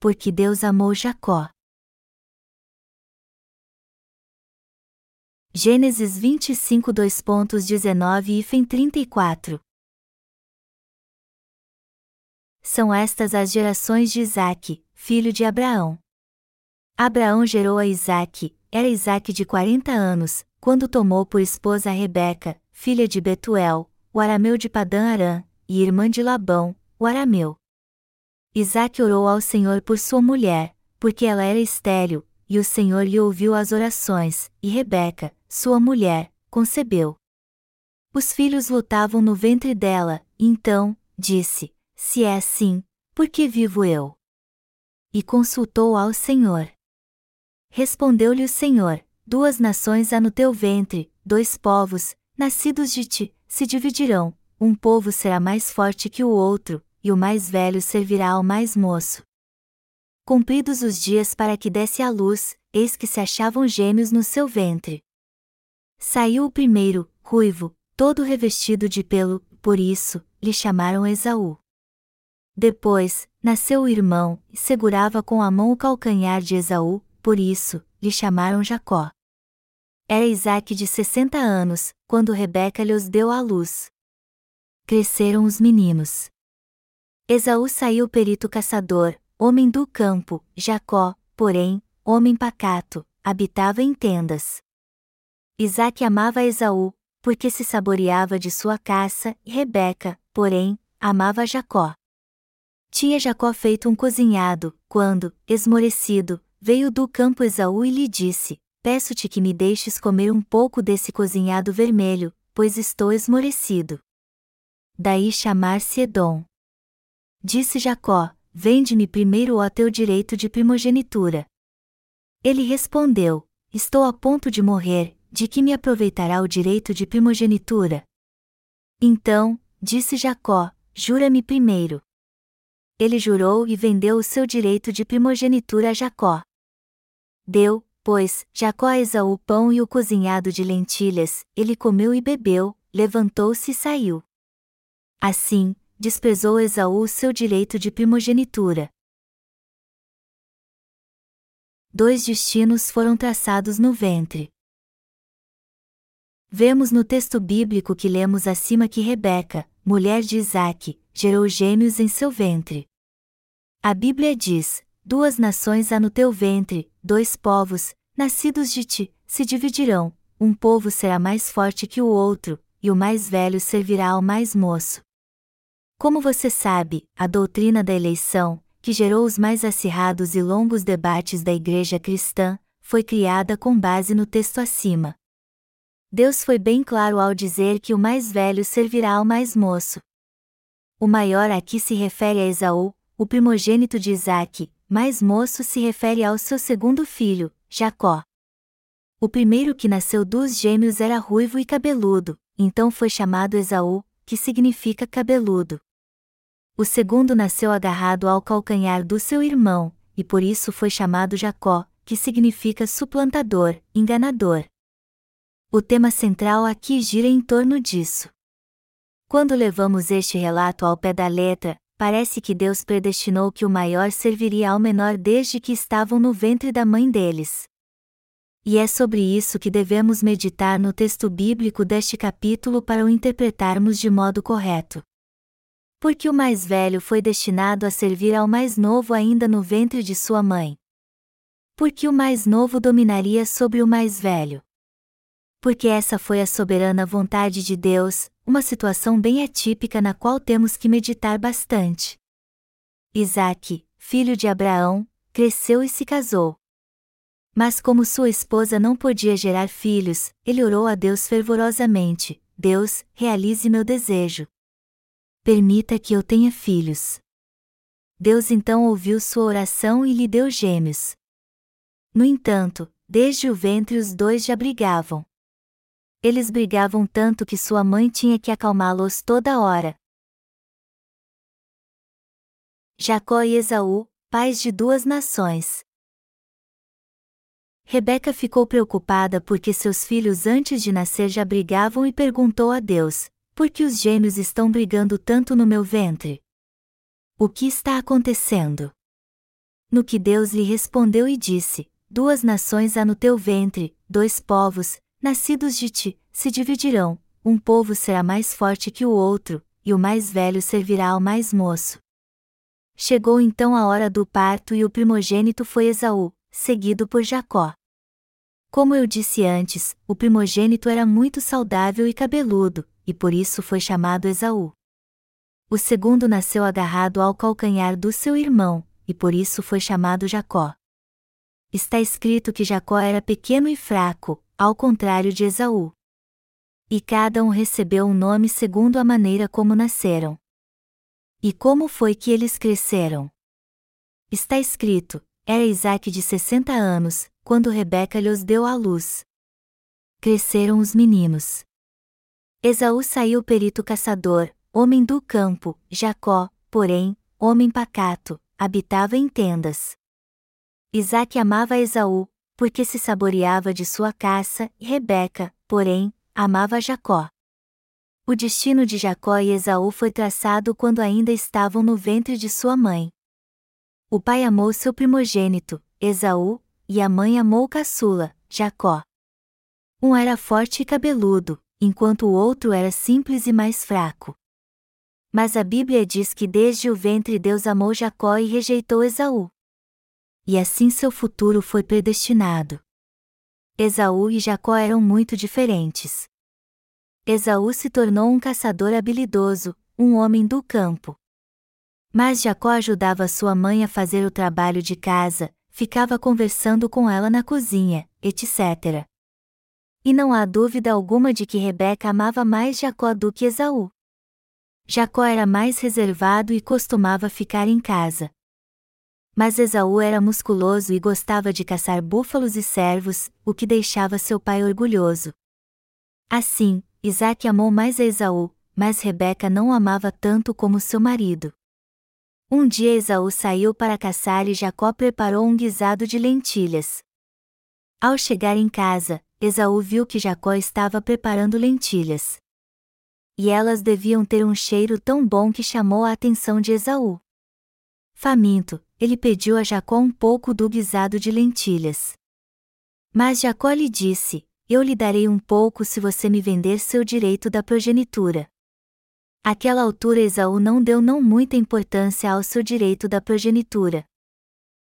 porque Deus amou Jacó. Gênesis 25 2.19 e Fem 34 São estas as gerações de Isaque, filho de Abraão. Abraão gerou a Isaque, era Isaque de quarenta anos, quando tomou por esposa Rebeca, filha de Betuel, o arameu de Padã Arã, e irmã de Labão, o arameu. Isaque orou ao Senhor por sua mulher, porque ela era estéril, e o Senhor lhe ouviu as orações, e Rebeca, sua mulher, concebeu. Os filhos lutavam no ventre dela, então, disse: Se é assim, por que vivo eu? E consultou ao Senhor. Respondeu-lhe o Senhor: Duas nações há no teu ventre, dois povos, nascidos de ti, se dividirão, um povo será mais forte que o outro, e o mais velho servirá ao mais moço. Cumpridos os dias para que desse à luz, eis que se achavam gêmeos no seu ventre. Saiu o primeiro, ruivo, todo revestido de pelo, por isso, lhe chamaram Esaú. Depois, nasceu o irmão, e segurava com a mão o calcanhar de Esaú, por isso, lhe chamaram Jacó. Era Isaque de sessenta anos, quando Rebeca lhes deu à luz. Cresceram os meninos. Esaú saiu perito caçador, homem do campo, Jacó, porém, homem pacato, habitava em tendas. Isaque amava Esaú, porque se saboreava de sua caça, e Rebeca, porém, amava Jacó. Tinha Jacó feito um cozinhado, quando, esmorecido, veio do campo Esaú e lhe disse: Peço-te que me deixes comer um pouco desse cozinhado vermelho, pois estou esmorecido. Daí chamar-se Edom. Disse Jacó: Vende-me primeiro o teu direito de primogenitura. Ele respondeu: Estou a ponto de morrer, de que me aproveitará o direito de primogenitura? Então, disse Jacó, jura-me primeiro. Ele jurou e vendeu o seu direito de primogenitura a Jacó. Deu, pois, Jacó a Esaú o pão e o cozinhado de lentilhas, ele comeu e bebeu, levantou-se e saiu. Assim, desprezou Esaú seu direito de primogenitura. Dois destinos foram traçados no ventre. Vemos no texto bíblico que lemos acima que Rebeca, mulher de Isaque, gerou gêmeos em seu ventre. A Bíblia diz: Duas nações há no teu ventre, dois povos, nascidos de ti, se dividirão, um povo será mais forte que o outro, e o mais velho servirá ao mais moço. Como você sabe, a doutrina da eleição, que gerou os mais acirrados e longos debates da Igreja cristã, foi criada com base no texto acima. Deus foi bem claro ao dizer que o mais velho servirá ao mais moço. O maior aqui se refere a Esaú, o primogênito de Isaque, mais moço se refere ao seu segundo filho, Jacó. O primeiro que nasceu dos gêmeos era ruivo e cabeludo, então foi chamado Esaú, que significa cabeludo. O segundo nasceu agarrado ao calcanhar do seu irmão, e por isso foi chamado Jacó, que significa suplantador, enganador. O tema central aqui gira em torno disso. Quando levamos este relato ao pé da letra, parece que Deus predestinou que o maior serviria ao menor desde que estavam no ventre da mãe deles. E é sobre isso que devemos meditar no texto bíblico deste capítulo para o interpretarmos de modo correto. Porque o mais velho foi destinado a servir ao mais novo ainda no ventre de sua mãe. Porque o mais novo dominaria sobre o mais velho porque essa foi a soberana vontade de Deus, uma situação bem atípica na qual temos que meditar bastante. Isaac, filho de Abraão, cresceu e se casou. Mas como sua esposa não podia gerar filhos, ele orou a Deus fervorosamente: Deus, realize meu desejo. Permita que eu tenha filhos. Deus então ouviu sua oração e lhe deu gêmeos. No entanto, desde o ventre os dois já brigavam. Eles brigavam tanto que sua mãe tinha que acalmá-los toda hora. Jacó e Esaú, pais de duas nações. Rebeca ficou preocupada porque seus filhos antes de nascer já brigavam e perguntou a Deus: Por que os gêmeos estão brigando tanto no meu ventre? O que está acontecendo? No que Deus lhe respondeu e disse: Duas nações há no teu ventre, dois povos, nascidos de ti, se dividirão, um povo será mais forte que o outro, e o mais velho servirá ao mais moço. Chegou então a hora do parto e o primogênito foi Esaú, seguido por Jacó. Como eu disse antes, o primogênito era muito saudável e cabeludo, e por isso foi chamado Esaú. O segundo nasceu agarrado ao calcanhar do seu irmão, e por isso foi chamado Jacó. Está escrito que Jacó era pequeno e fraco, ao contrário de Esaú. E cada um recebeu um nome segundo a maneira como nasceram. E como foi que eles cresceram? Está escrito: era Isaac de sessenta anos, quando Rebeca lhes deu à luz. Cresceram os meninos. Esaú saiu perito caçador, homem do campo, Jacó, porém, homem pacato, habitava em tendas. Isaac amava Esaú, porque se saboreava de sua caça, e Rebeca, porém, amava Jacó. O destino de Jacó e Esaú foi traçado quando ainda estavam no ventre de sua mãe. O pai amou seu primogênito, Esaú, e a mãe amou o caçula, Jacó. Um era forte e cabeludo, enquanto o outro era simples e mais fraco. Mas a Bíblia diz que desde o ventre Deus amou Jacó e rejeitou Esaú. E assim seu futuro foi predestinado. Esaú e Jacó eram muito diferentes. Esaú se tornou um caçador habilidoso, um homem do campo. Mas Jacó ajudava sua mãe a fazer o trabalho de casa, ficava conversando com ela na cozinha, etc. E não há dúvida alguma de que Rebeca amava mais Jacó do que Esaú. Jacó era mais reservado e costumava ficar em casa. Mas Esaú era musculoso e gostava de caçar búfalos e servos, o que deixava seu pai orgulhoso. Assim, Isaac amou mais a Esaú, mas Rebeca não o amava tanto como seu marido. Um dia Esaú saiu para caçar e Jacó preparou um guisado de lentilhas. Ao chegar em casa, Esaú viu que Jacó estava preparando lentilhas e elas deviam ter um cheiro tão bom que chamou a atenção de Esaú. Faminto, ele pediu a Jacó um pouco do guisado de lentilhas. Mas Jacó lhe disse: Eu lhe darei um pouco se você me vender seu direito da progenitura. Aquela altura Esaú não deu não muita importância ao seu direito da progenitura.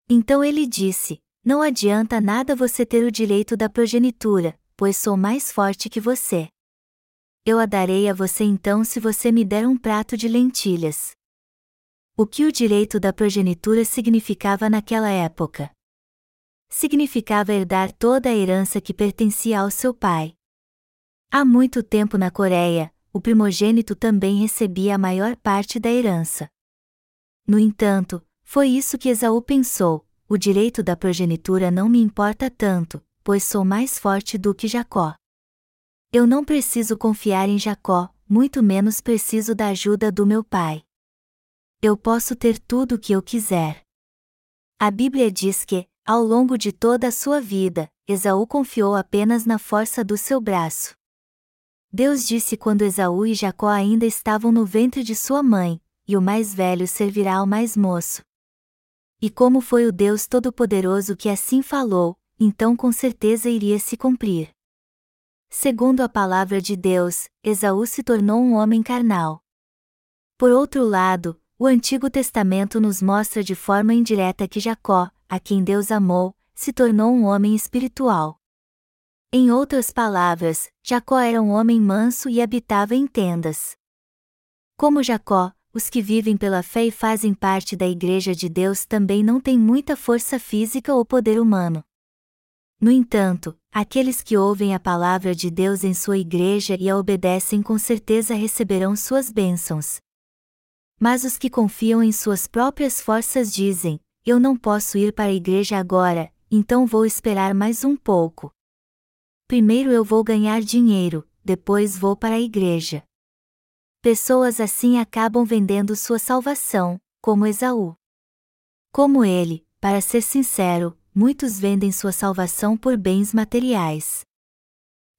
Então ele disse: Não adianta nada você ter o direito da progenitura, pois sou mais forte que você eu a darei a você então se você me der um prato de lentilhas. O que o direito da progenitura significava naquela época? Significava herdar toda a herança que pertencia ao seu pai. Há muito tempo na Coreia, o primogênito também recebia a maior parte da herança. No entanto, foi isso que Esaú pensou: o direito da progenitura não me importa tanto, pois sou mais forte do que Jacó. Eu não preciso confiar em Jacó, muito menos preciso da ajuda do meu pai. Eu posso ter tudo o que eu quiser. A Bíblia diz que, ao longo de toda a sua vida, Esaú confiou apenas na força do seu braço. Deus disse quando Esaú e Jacó ainda estavam no ventre de sua mãe, e o mais velho servirá ao mais moço. E como foi o Deus Todo-Poderoso que assim falou, então com certeza iria se cumprir. Segundo a palavra de Deus, Esaú se tornou um homem carnal. Por outro lado, o Antigo Testamento nos mostra de forma indireta que Jacó, a quem Deus amou, se tornou um homem espiritual. Em outras palavras, Jacó era um homem manso e habitava em tendas. Como Jacó, os que vivem pela fé e fazem parte da Igreja de Deus também não têm muita força física ou poder humano. No entanto, aqueles que ouvem a palavra de Deus em sua igreja e a obedecem com certeza receberão suas bênçãos. Mas os que confiam em suas próprias forças dizem: Eu não posso ir para a igreja agora, então vou esperar mais um pouco. Primeiro eu vou ganhar dinheiro, depois vou para a igreja. Pessoas assim acabam vendendo sua salvação, como Esaú. Como ele, para ser sincero, muitos vendem sua salvação por bens materiais.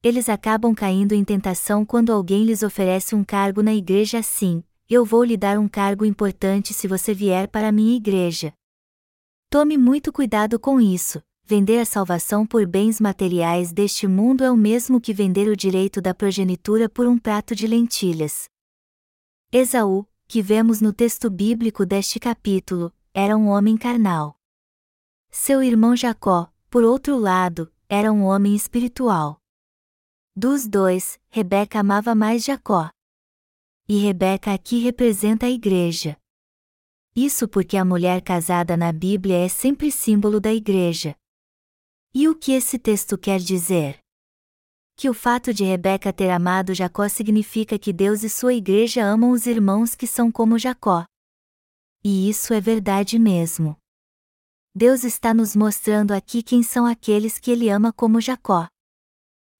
Eles acabam caindo em tentação quando alguém lhes oferece um cargo na igreja assim: Eu vou lhe dar um cargo importante se você vier para a minha igreja. Tome muito cuidado com isso. Vender a salvação por bens materiais deste mundo é o mesmo que vender o direito da progenitura por um prato de lentilhas. Esaú, que vemos no texto bíblico deste capítulo, era um homem carnal. Seu irmão Jacó, por outro lado, era um homem espiritual. Dos dois, Rebeca amava mais Jacó. E Rebeca aqui representa a igreja. Isso porque a mulher casada na Bíblia é sempre símbolo da igreja. E o que esse texto quer dizer? Que o fato de Rebeca ter amado Jacó significa que Deus e sua igreja amam os irmãos que são como Jacó. E isso é verdade mesmo. Deus está nos mostrando aqui quem são aqueles que ele ama como Jacó.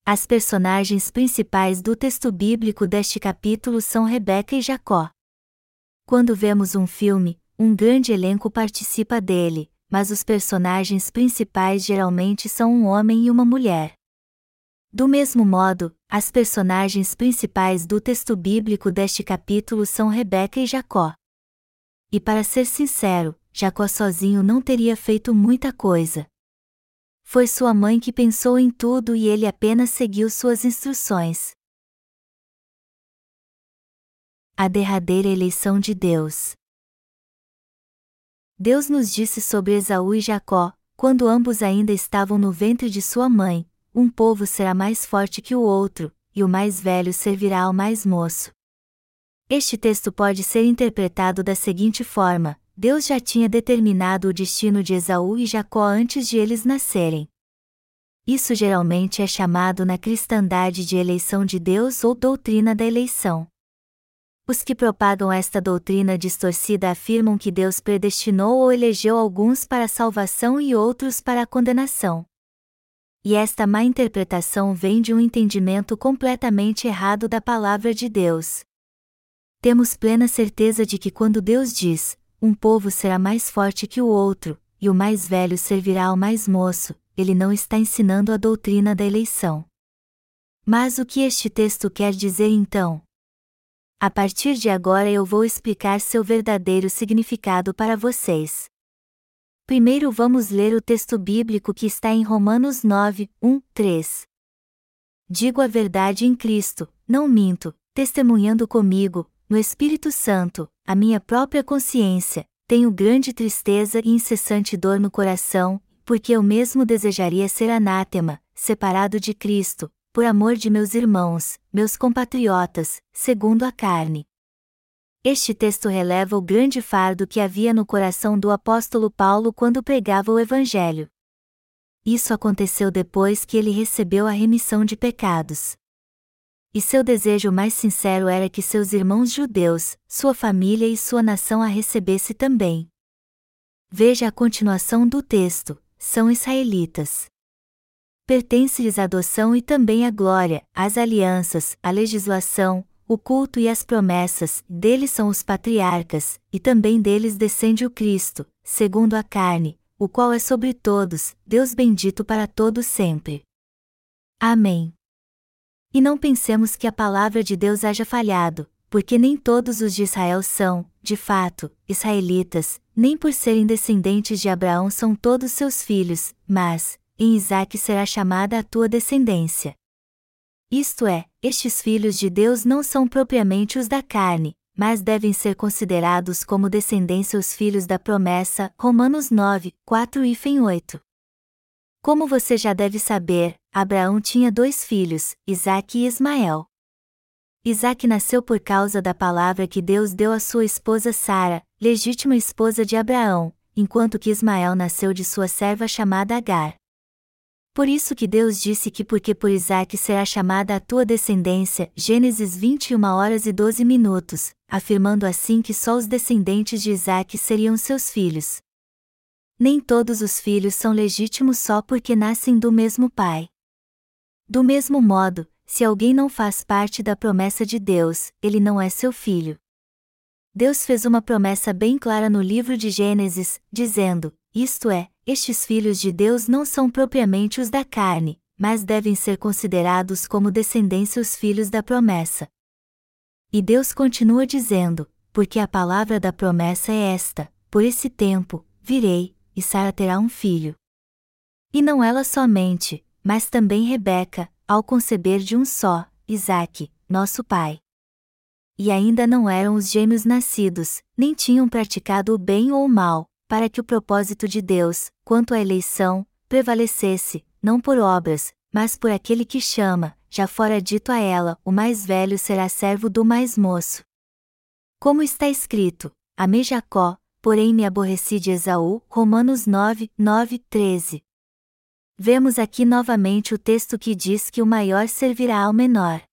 As personagens principais do texto bíblico deste capítulo são Rebeca e Jacó. Quando vemos um filme, um grande elenco participa dele, mas os personagens principais geralmente são um homem e uma mulher. Do mesmo modo, as personagens principais do texto bíblico deste capítulo são Rebeca e Jacó. E para ser sincero, Jacó sozinho não teria feito muita coisa. Foi sua mãe que pensou em tudo e ele apenas seguiu suas instruções. A derradeira eleição de Deus. Deus nos disse sobre Esaú e Jacó, quando ambos ainda estavam no ventre de sua mãe: um povo será mais forte que o outro, e o mais velho servirá ao mais moço. Este texto pode ser interpretado da seguinte forma: Deus já tinha determinado o destino de Esaú e Jacó antes de eles nascerem. Isso geralmente é chamado na cristandade de eleição de Deus ou doutrina da eleição. Os que propagam esta doutrina distorcida afirmam que Deus predestinou ou elegeu alguns para a salvação e outros para a condenação. E esta má interpretação vem de um entendimento completamente errado da palavra de Deus. Temos plena certeza de que quando Deus diz: um povo será mais forte que o outro, e o mais velho servirá ao mais moço, ele não está ensinando a doutrina da eleição. Mas o que este texto quer dizer então? A partir de agora eu vou explicar seu verdadeiro significado para vocês. Primeiro vamos ler o texto bíblico que está em Romanos 9, 1, 3. Digo a verdade em Cristo, não minto, testemunhando comigo, no Espírito Santo, a minha própria consciência, tenho grande tristeza e incessante dor no coração, porque eu mesmo desejaria ser anátema, separado de Cristo, por amor de meus irmãos, meus compatriotas, segundo a carne. Este texto releva o grande fardo que havia no coração do apóstolo Paulo quando pregava o Evangelho. Isso aconteceu depois que ele recebeu a remissão de pecados. E seu desejo mais sincero era que seus irmãos judeus, sua família e sua nação a recebesse também. Veja a continuação do texto: são israelitas pertence-lhes a adoção e também a glória, as alianças, a legislação, o culto e as promessas, deles são os patriarcas, e também deles descende o Cristo, segundo a carne, o qual é sobre todos, Deus bendito para todos sempre. Amém. E não pensemos que a palavra de Deus haja falhado, porque nem todos os de Israel são, de fato, israelitas, nem por serem descendentes de Abraão são todos seus filhos, mas, em Isaque será chamada a tua descendência. Isto é, estes filhos de Deus não são propriamente os da carne, mas devem ser considerados como descendência os filhos da promessa. Romanos 9, 4 e 8. Como você já deve saber, Abraão tinha dois filhos, Isaque e Ismael. Isaque nasceu por causa da palavra que Deus deu à sua esposa Sara, legítima esposa de Abraão, enquanto que Ismael nasceu de sua serva chamada Agar. Por isso que Deus disse que porque por Isaac será chamada a tua descendência, Gênesis 21 horas e 12 minutos, afirmando assim que só os descendentes de Isaac seriam seus filhos. Nem todos os filhos são legítimos só porque nascem do mesmo pai. Do mesmo modo, se alguém não faz parte da promessa de Deus, ele não é seu filho. Deus fez uma promessa bem clara no livro de Gênesis, dizendo: Isto é, estes filhos de Deus não são propriamente os da carne, mas devem ser considerados como descendência os filhos da promessa. E Deus continua dizendo: Porque a palavra da promessa é esta: Por esse tempo, virei, e Sara terá um filho. E não ela somente, mas também Rebeca, ao conceber de um só, Isaque, nosso pai. E ainda não eram os gêmeos nascidos, nem tinham praticado o bem ou o mal, para que o propósito de Deus, quanto à eleição, prevalecesse, não por obras, mas por aquele que chama, já fora dito a ela: o mais velho será servo do mais moço. Como está escrito: Amei Jacó, porém me aborreci de Esaú. Romanos 9, 9, 13. Vemos aqui novamente o texto que diz que o maior servirá ao menor.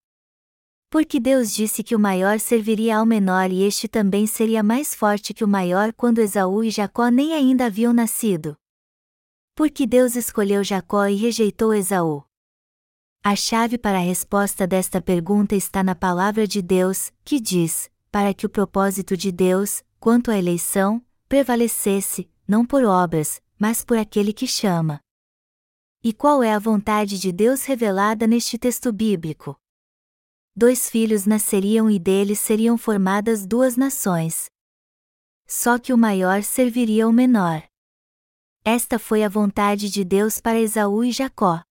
Porque Deus disse que o maior serviria ao menor e este também seria mais forte que o maior quando Esaú e Jacó nem ainda haviam nascido. Porque Deus escolheu Jacó e rejeitou Esaú. A chave para a resposta desta pergunta está na palavra de Deus, que diz: para que o propósito de Deus, quanto à eleição, prevalecesse, não por obras, mas por aquele que chama. E qual é a vontade de Deus revelada neste texto bíblico? Dois filhos nasceriam e deles seriam formadas duas nações. Só que o maior serviria ao menor. Esta foi a vontade de Deus para Esaú e Jacó.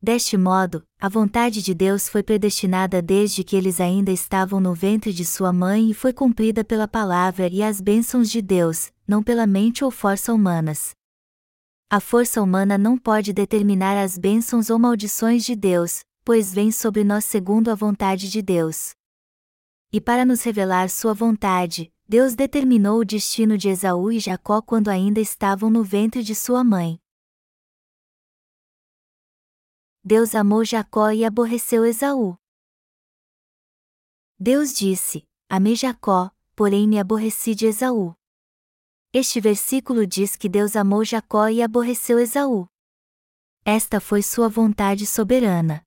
Deste modo, a vontade de Deus foi predestinada desde que eles ainda estavam no ventre de sua mãe e foi cumprida pela palavra e as bênçãos de Deus, não pela mente ou força humanas. A força humana não pode determinar as bênçãos ou maldições de Deus, pois vem sobre nós segundo a vontade de Deus. E para nos revelar sua vontade, Deus determinou o destino de Esaú e Jacó quando ainda estavam no ventre de sua mãe. Deus amou Jacó e aborreceu Esaú. Deus disse: Amei Jacó, porém me aborreci de Esaú. Este versículo diz que Deus amou Jacó e aborreceu Esaú. Esta foi sua vontade soberana.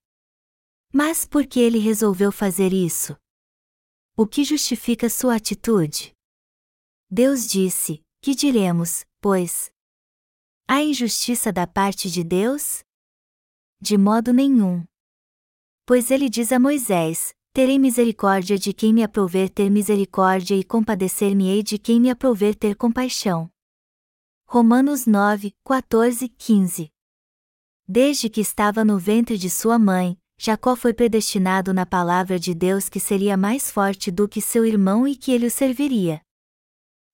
Mas por que ele resolveu fazer isso? O que justifica sua atitude? Deus disse: Que diremos, pois? Há injustiça da parte de Deus? De modo nenhum. Pois ele diz a Moisés: Terei misericórdia de quem me aprover ter misericórdia e compadecer-me-ei de quem me aprover ter compaixão. Romanos 9, 14, 15. Desde que estava no ventre de sua mãe, Jacó foi predestinado na palavra de Deus que seria mais forte do que seu irmão e que ele o serviria.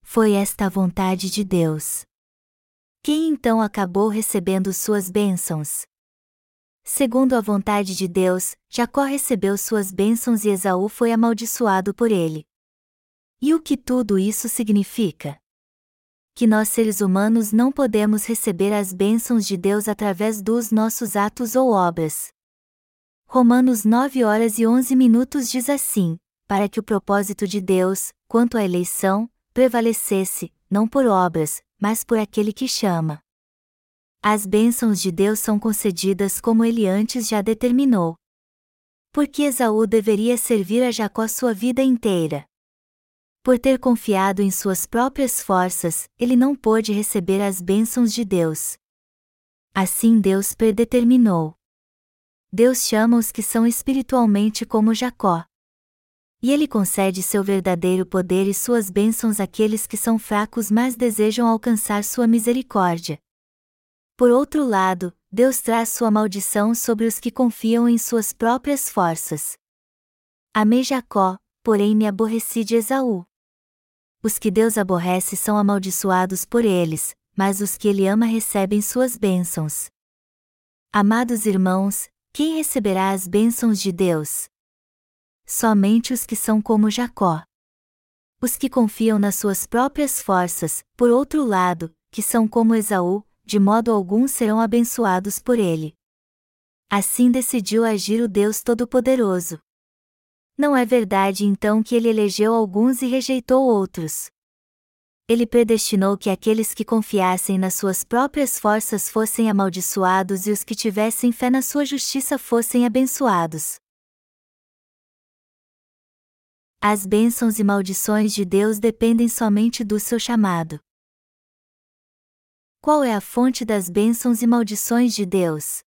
Foi esta a vontade de Deus. Quem então acabou recebendo suas bênçãos? Segundo a vontade de Deus, Jacó recebeu suas bênçãos e Esaú foi amaldiçoado por ele. E o que tudo isso significa? Que nós seres humanos não podemos receber as bênçãos de Deus através dos nossos atos ou obras. Romanos 9 horas e 11 minutos diz assim: para que o propósito de Deus, quanto à eleição, prevalecesse, não por obras, mas por aquele que chama. As bênçãos de Deus são concedidas como ele antes já determinou. Porque Esaú deveria servir a Jacó sua vida inteira. Por ter confiado em suas próprias forças, ele não pôde receber as bênçãos de Deus. Assim Deus predeterminou. Deus chama os que são espiritualmente como Jacó. E ele concede seu verdadeiro poder e suas bênçãos àqueles que são fracos mas desejam alcançar sua misericórdia. Por outro lado, Deus traz sua maldição sobre os que confiam em suas próprias forças. Amei Jacó, porém me aborreci de Esaú. Os que Deus aborrece são amaldiçoados por eles, mas os que ele ama recebem suas bênçãos. Amados irmãos, quem receberá as bênçãos de Deus? Somente os que são como Jacó. Os que confiam nas suas próprias forças, por outro lado, que são como Esaú, de modo algum serão abençoados por ele. Assim decidiu agir o Deus Todo-Poderoso. Não é verdade então que ele elegeu alguns e rejeitou outros ele predestinou que aqueles que confiassem nas suas próprias forças fossem amaldiçoados e os que tivessem fé na sua justiça fossem abençoados. As bênçãos e maldições de Deus dependem somente do seu chamado. Qual é a fonte das bênçãos e maldições de Deus?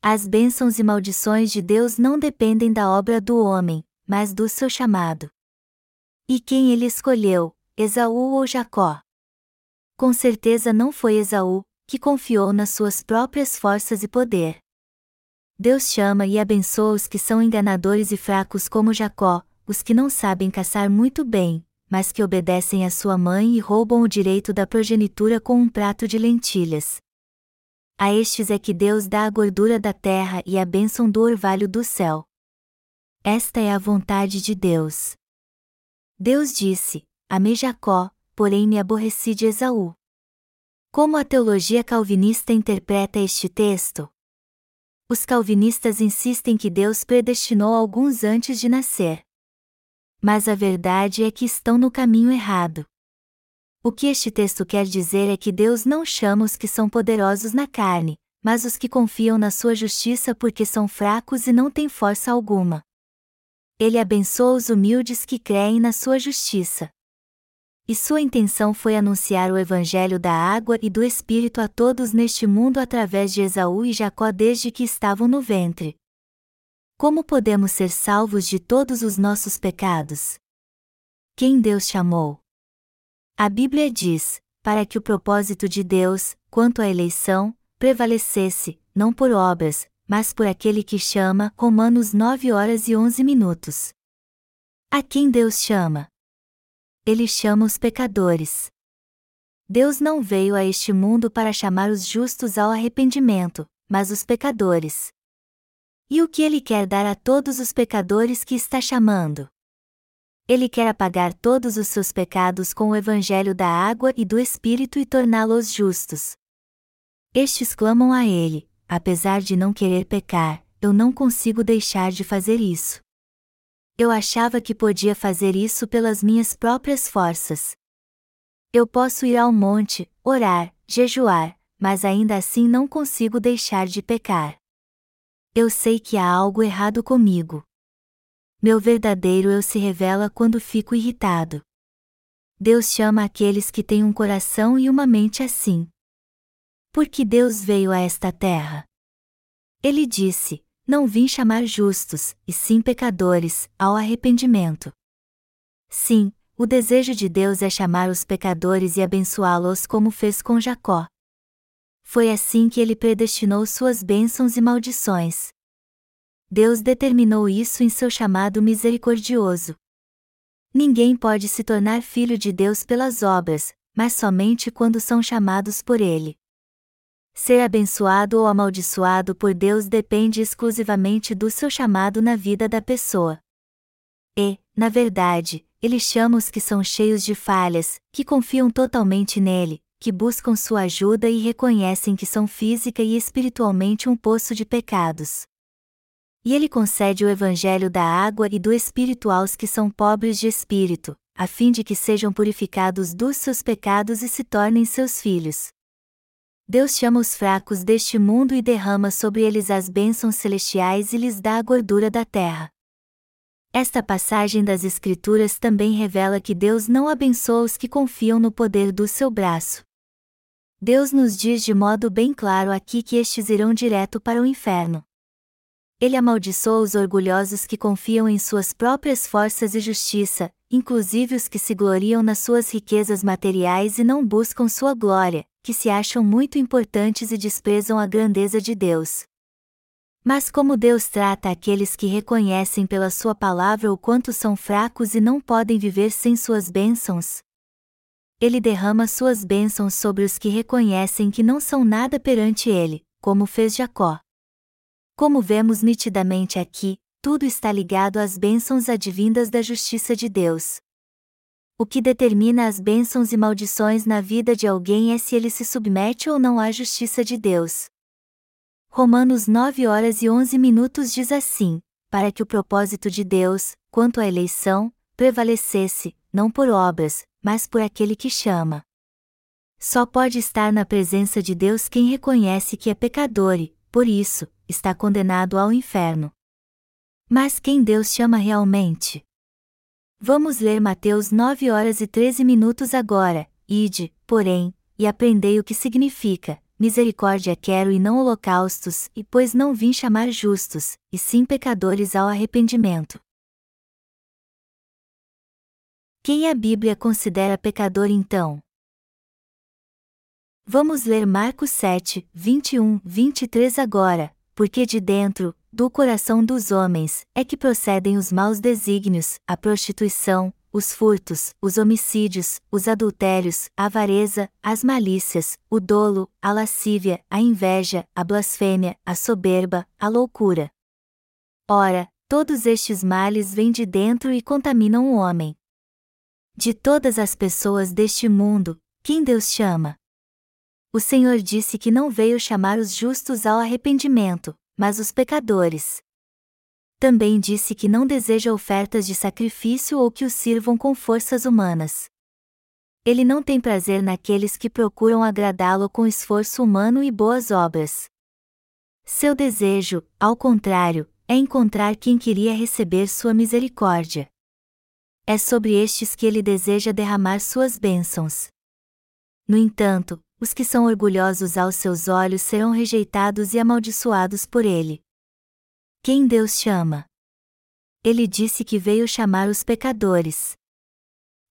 As bênçãos e maldições de Deus não dependem da obra do homem, mas do seu chamado. E quem ele escolheu, Esaú ou Jacó. Com certeza não foi Esaú, que confiou nas suas próprias forças e poder. Deus chama e abençoa os que são enganadores e fracos como Jacó, os que não sabem caçar muito bem, mas que obedecem à sua mãe e roubam o direito da progenitura com um prato de lentilhas. A estes é que Deus dá a gordura da terra e a bênção do orvalho do céu. Esta é a vontade de Deus. Deus disse: Amei Jacó, porém me aborreci de Esaú. Como a teologia calvinista interpreta este texto? Os calvinistas insistem que Deus predestinou alguns antes de nascer. Mas a verdade é que estão no caminho errado. O que este texto quer dizer é que Deus não chama os que são poderosos na carne, mas os que confiam na sua justiça porque são fracos e não têm força alguma. Ele abençoa os humildes que creem na sua justiça. E sua intenção foi anunciar o Evangelho da água e do Espírito a todos neste mundo através de Esaú e Jacó desde que estavam no ventre. Como podemos ser salvos de todos os nossos pecados? Quem Deus chamou? A Bíblia diz: para que o propósito de Deus, quanto à eleição, prevalecesse, não por obras, mas por aquele que chama. Romanos 9 horas e 11 minutos. A quem Deus chama? Ele chama os pecadores. Deus não veio a este mundo para chamar os justos ao arrependimento, mas os pecadores. E o que ele quer dar a todos os pecadores que está chamando? Ele quer apagar todos os seus pecados com o evangelho da água e do Espírito e torná-los justos. Estes clamam a ele, apesar de não querer pecar, eu não consigo deixar de fazer isso eu achava que podia fazer isso pelas minhas próprias forças. Eu posso ir ao monte, orar, jejuar, mas ainda assim não consigo deixar de pecar. Eu sei que há algo errado comigo. Meu verdadeiro eu se revela quando fico irritado. Deus chama aqueles que têm um coração e uma mente assim. Por que Deus veio a esta terra? Ele disse: não vim chamar justos, e sim pecadores, ao arrependimento. Sim, o desejo de Deus é chamar os pecadores e abençoá-los como fez com Jacó. Foi assim que ele predestinou suas bênçãos e maldições. Deus determinou isso em seu chamado misericordioso. Ninguém pode se tornar filho de Deus pelas obras, mas somente quando são chamados por Ele. Ser abençoado ou amaldiçoado por Deus depende exclusivamente do seu chamado na vida da pessoa. E, na verdade, ele chama os que são cheios de falhas, que confiam totalmente nele, que buscam sua ajuda e reconhecem que são física e espiritualmente um poço de pecados. E ele concede o evangelho da água e do espírito aos que são pobres de espírito, a fim de que sejam purificados dos seus pecados e se tornem seus filhos. Deus chama os fracos deste mundo e derrama sobre eles as bênçãos celestiais e lhes dá a gordura da terra. Esta passagem das Escrituras também revela que Deus não abençoa os que confiam no poder do seu braço. Deus nos diz de modo bem claro aqui que estes irão direto para o inferno. Ele amaldiçoa os orgulhosos que confiam em suas próprias forças e justiça, inclusive os que se gloriam nas suas riquezas materiais e não buscam sua glória, que se acham muito importantes e desprezam a grandeza de Deus. Mas como Deus trata aqueles que reconhecem pela Sua palavra o quanto são fracos e não podem viver sem suas bênçãos? Ele derrama suas bênçãos sobre os que reconhecem que não são nada perante Ele, como fez Jacó. Como vemos nitidamente aqui, tudo está ligado às bênçãos advindas da justiça de Deus. O que determina as bênçãos e maldições na vida de alguém é se ele se submete ou não à justiça de Deus. Romanos 9 horas e 11 minutos diz assim: para que o propósito de Deus, quanto à eleição, prevalecesse, não por obras, mas por aquele que chama. Só pode estar na presença de Deus quem reconhece que é pecador e, por isso, está condenado ao inferno. Mas quem Deus chama realmente? Vamos ler Mateus 9 horas e 13 minutos agora. Ide, porém, e aprendei o que significa: misericórdia quero e não holocaustos, e pois não vim chamar justos, e sim pecadores ao arrependimento. Quem a Bíblia considera pecador então? Vamos ler Marcos 7, 21, 23 agora, porque de dentro, do coração dos homens, é que procedem os maus desígnios, a prostituição, os furtos, os homicídios, os adultérios, a avareza, as malícias, o dolo, a lascívia, a inveja, a blasfêmia, a soberba, a loucura. Ora, todos estes males vêm de dentro e contaminam o homem. De todas as pessoas deste mundo, quem Deus chama? O Senhor disse que não veio chamar os justos ao arrependimento, mas os pecadores. Também disse que não deseja ofertas de sacrifício ou que o sirvam com forças humanas. Ele não tem prazer naqueles que procuram agradá-lo com esforço humano e boas obras. Seu desejo, ao contrário, é encontrar quem queria receber sua misericórdia. É sobre estes que ele deseja derramar suas bênçãos. No entanto, os que são orgulhosos aos seus olhos serão rejeitados e amaldiçoados por ele. Quem Deus chama? Ele disse que veio chamar os pecadores.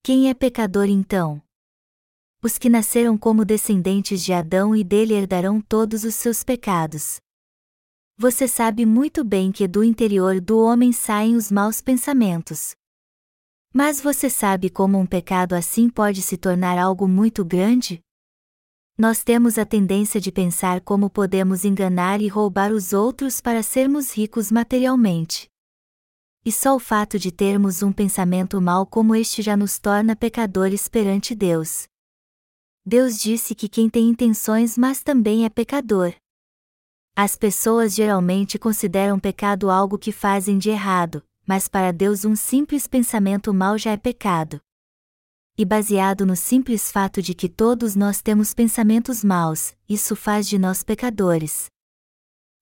Quem é pecador então? Os que nasceram como descendentes de Adão e dele herdarão todos os seus pecados. Você sabe muito bem que do interior do homem saem os maus pensamentos. Mas você sabe como um pecado assim pode se tornar algo muito grande? Nós temos a tendência de pensar como podemos enganar e roubar os outros para sermos ricos materialmente. E só o fato de termos um pensamento mau como este já nos torna pecadores perante Deus. Deus disse que quem tem intenções mas também é pecador. As pessoas geralmente consideram pecado algo que fazem de errado, mas para Deus um simples pensamento mau já é pecado e baseado no simples fato de que todos nós temos pensamentos maus, isso faz de nós pecadores.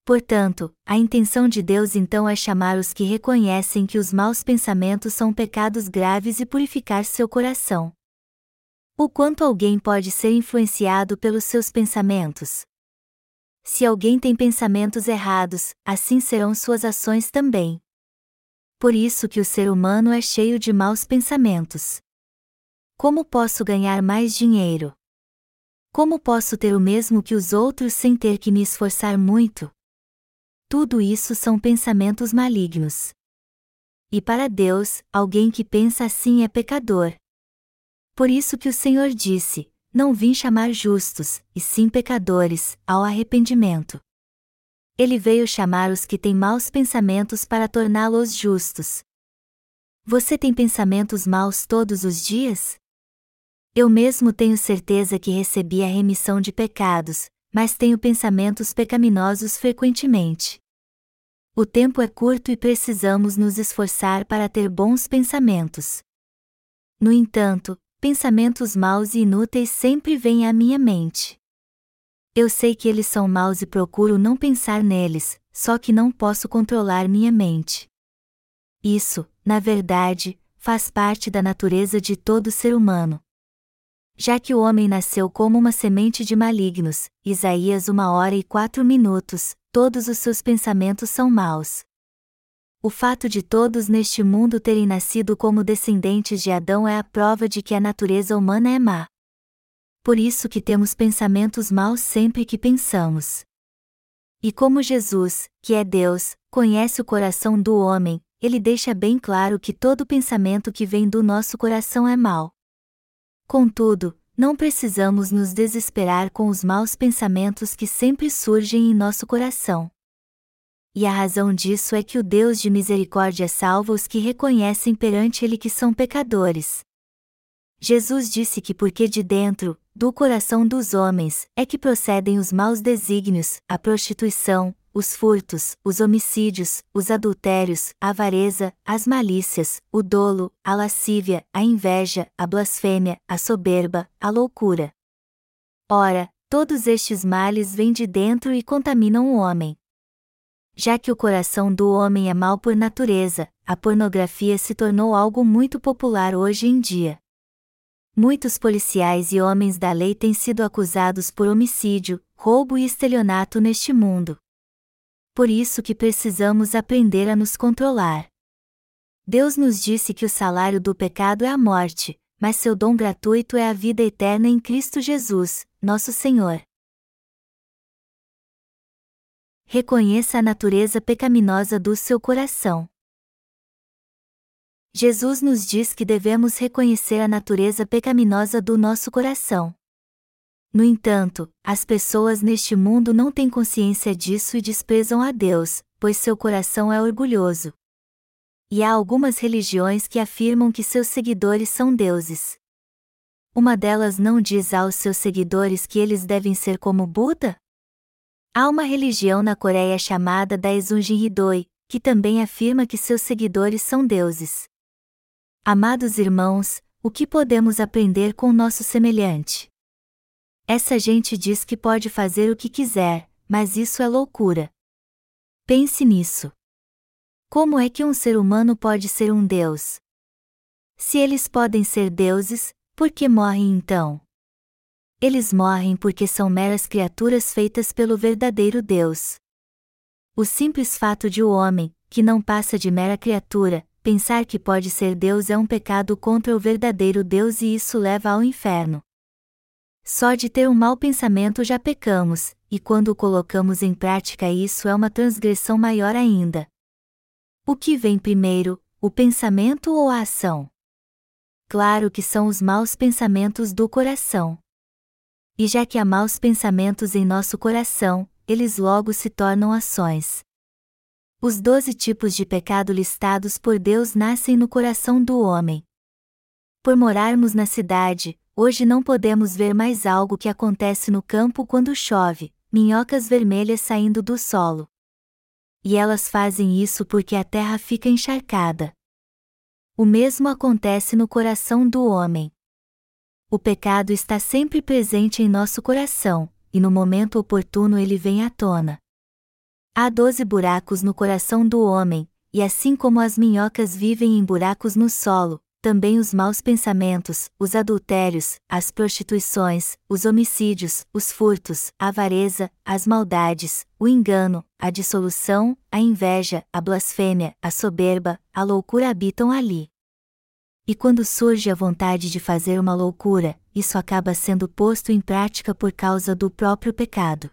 Portanto, a intenção de Deus então é chamar os que reconhecem que os maus pensamentos são pecados graves e purificar seu coração. O quanto alguém pode ser influenciado pelos seus pensamentos? Se alguém tem pensamentos errados, assim serão suas ações também. Por isso que o ser humano é cheio de maus pensamentos. Como posso ganhar mais dinheiro? Como posso ter o mesmo que os outros sem ter que me esforçar muito? Tudo isso são pensamentos malignos. E para Deus, alguém que pensa assim é pecador. Por isso que o Senhor disse: Não vim chamar justos, e sim pecadores, ao arrependimento. Ele veio chamar os que têm maus pensamentos para torná-los justos. Você tem pensamentos maus todos os dias? Eu mesmo tenho certeza que recebi a remissão de pecados, mas tenho pensamentos pecaminosos frequentemente. O tempo é curto e precisamos nos esforçar para ter bons pensamentos. No entanto, pensamentos maus e inúteis sempre vêm à minha mente. Eu sei que eles são maus e procuro não pensar neles, só que não posso controlar minha mente. Isso, na verdade, faz parte da natureza de todo ser humano. Já que o homem nasceu como uma semente de malignos, Isaías uma hora e quatro minutos, todos os seus pensamentos são maus. O fato de todos neste mundo terem nascido como descendentes de Adão é a prova de que a natureza humana é má. Por isso que temos pensamentos maus sempre que pensamos. E como Jesus, que é Deus, conhece o coração do homem, ele deixa bem claro que todo pensamento que vem do nosso coração é mau. Contudo, não precisamos nos desesperar com os maus pensamentos que sempre surgem em nosso coração. E a razão disso é que o Deus de misericórdia salva os que reconhecem perante Ele que são pecadores. Jesus disse que porque de dentro, do coração dos homens, é que procedem os maus desígnios, a prostituição, os furtos, os homicídios, os adultérios, a avareza, as malícias, o dolo, a lascívia, a inveja, a blasfêmia, a soberba, a loucura. Ora, todos estes males vêm de dentro e contaminam o homem. Já que o coração do homem é mau por natureza, a pornografia se tornou algo muito popular hoje em dia. Muitos policiais e homens da lei têm sido acusados por homicídio, roubo e estelionato neste mundo por isso que precisamos aprender a nos controlar. Deus nos disse que o salário do pecado é a morte, mas seu dom gratuito é a vida eterna em Cristo Jesus, nosso Senhor. Reconheça a natureza pecaminosa do seu coração. Jesus nos diz que devemos reconhecer a natureza pecaminosa do nosso coração. No entanto, as pessoas neste mundo não têm consciência disso e desprezam a Deus, pois seu coração é orgulhoso. E há algumas religiões que afirmam que seus seguidores são deuses. Uma delas não diz aos seus seguidores que eles devem ser como Buda? Há uma religião na Coreia chamada Daesunjin Hidoi, que também afirma que seus seguidores são deuses. Amados irmãos, o que podemos aprender com nosso semelhante? Essa gente diz que pode fazer o que quiser, mas isso é loucura. Pense nisso. Como é que um ser humano pode ser um Deus? Se eles podem ser deuses, por que morrem então? Eles morrem porque são meras criaturas feitas pelo verdadeiro Deus. O simples fato de o homem, que não passa de mera criatura, pensar que pode ser Deus é um pecado contra o verdadeiro Deus e isso leva ao inferno. Só de ter um mau pensamento já pecamos, e quando o colocamos em prática isso é uma transgressão maior ainda. O que vem primeiro, o pensamento ou a ação? Claro que são os maus pensamentos do coração. E já que há maus pensamentos em nosso coração, eles logo se tornam ações. Os doze tipos de pecado listados por Deus nascem no coração do homem. Por morarmos na cidade, Hoje não podemos ver mais algo que acontece no campo quando chove: minhocas vermelhas saindo do solo. E elas fazem isso porque a terra fica encharcada. O mesmo acontece no coração do homem. O pecado está sempre presente em nosso coração, e no momento oportuno ele vem à tona. Há doze buracos no coração do homem, e assim como as minhocas vivem em buracos no solo, também os maus pensamentos, os adultérios, as prostituições, os homicídios, os furtos, a avareza, as maldades, o engano, a dissolução, a inveja, a blasfêmia, a soberba, a loucura habitam ali. E quando surge a vontade de fazer uma loucura, isso acaba sendo posto em prática por causa do próprio pecado.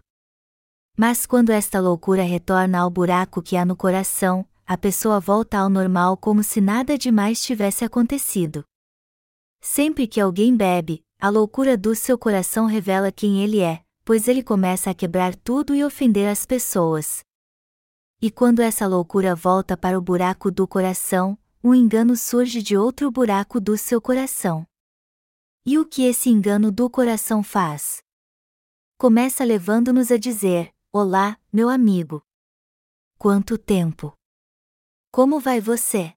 Mas quando esta loucura retorna ao buraco que há no coração, a pessoa volta ao normal como se nada demais tivesse acontecido. Sempre que alguém bebe, a loucura do seu coração revela quem ele é, pois ele começa a quebrar tudo e ofender as pessoas. E quando essa loucura volta para o buraco do coração, um engano surge de outro buraco do seu coração. E o que esse engano do coração faz? Começa levando-nos a dizer: Olá, meu amigo. Quanto tempo! Como vai você?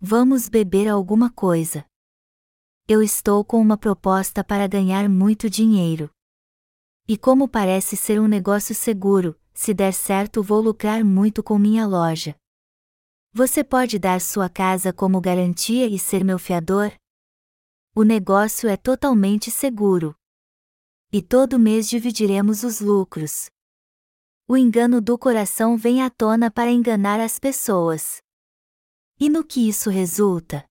Vamos beber alguma coisa. Eu estou com uma proposta para ganhar muito dinheiro. E como parece ser um negócio seguro, se der certo vou lucrar muito com minha loja. Você pode dar sua casa como garantia e ser meu fiador? O negócio é totalmente seguro. E todo mês dividiremos os lucros o engano do coração vem à tona para enganar as pessoas. E no que isso resulta?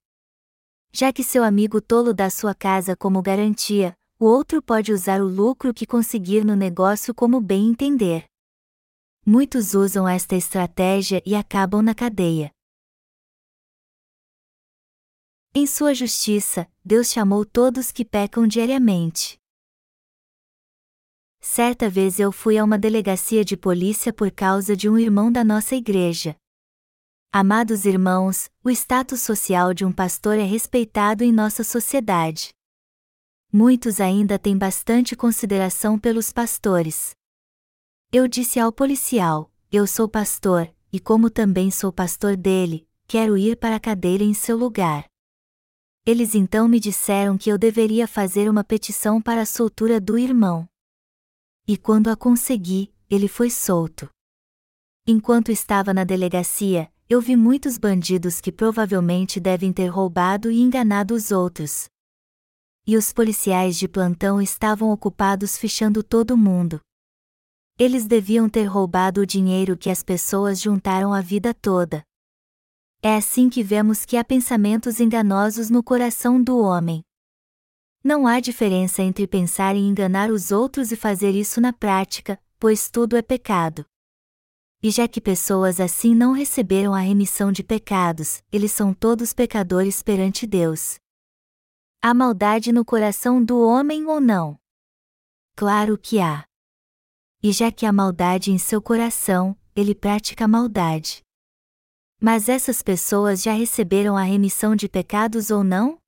Já que seu amigo tolo dá sua casa como garantia, o outro pode usar o lucro que conseguir no negócio como bem entender. Muitos usam esta estratégia e acabam na cadeia. Em sua justiça, Deus chamou todos que pecam diariamente. Certa vez eu fui a uma delegacia de polícia por causa de um irmão da nossa igreja. Amados irmãos, o status social de um pastor é respeitado em nossa sociedade. Muitos ainda têm bastante consideração pelos pastores. Eu disse ao policial: Eu sou pastor, e como também sou pastor dele, quero ir para a cadeira em seu lugar. Eles então me disseram que eu deveria fazer uma petição para a soltura do irmão e quando a consegui, ele foi solto. Enquanto estava na delegacia, eu vi muitos bandidos que provavelmente devem ter roubado e enganado os outros. E os policiais de plantão estavam ocupados fichando todo mundo. Eles deviam ter roubado o dinheiro que as pessoas juntaram a vida toda. É assim que vemos que há pensamentos enganosos no coração do homem. Não há diferença entre pensar em enganar os outros e fazer isso na prática, pois tudo é pecado. E já que pessoas assim não receberam a remissão de pecados, eles são todos pecadores perante Deus. Há maldade no coração do homem ou não? Claro que há. E já que há maldade em seu coração, ele pratica maldade. Mas essas pessoas já receberam a remissão de pecados ou não?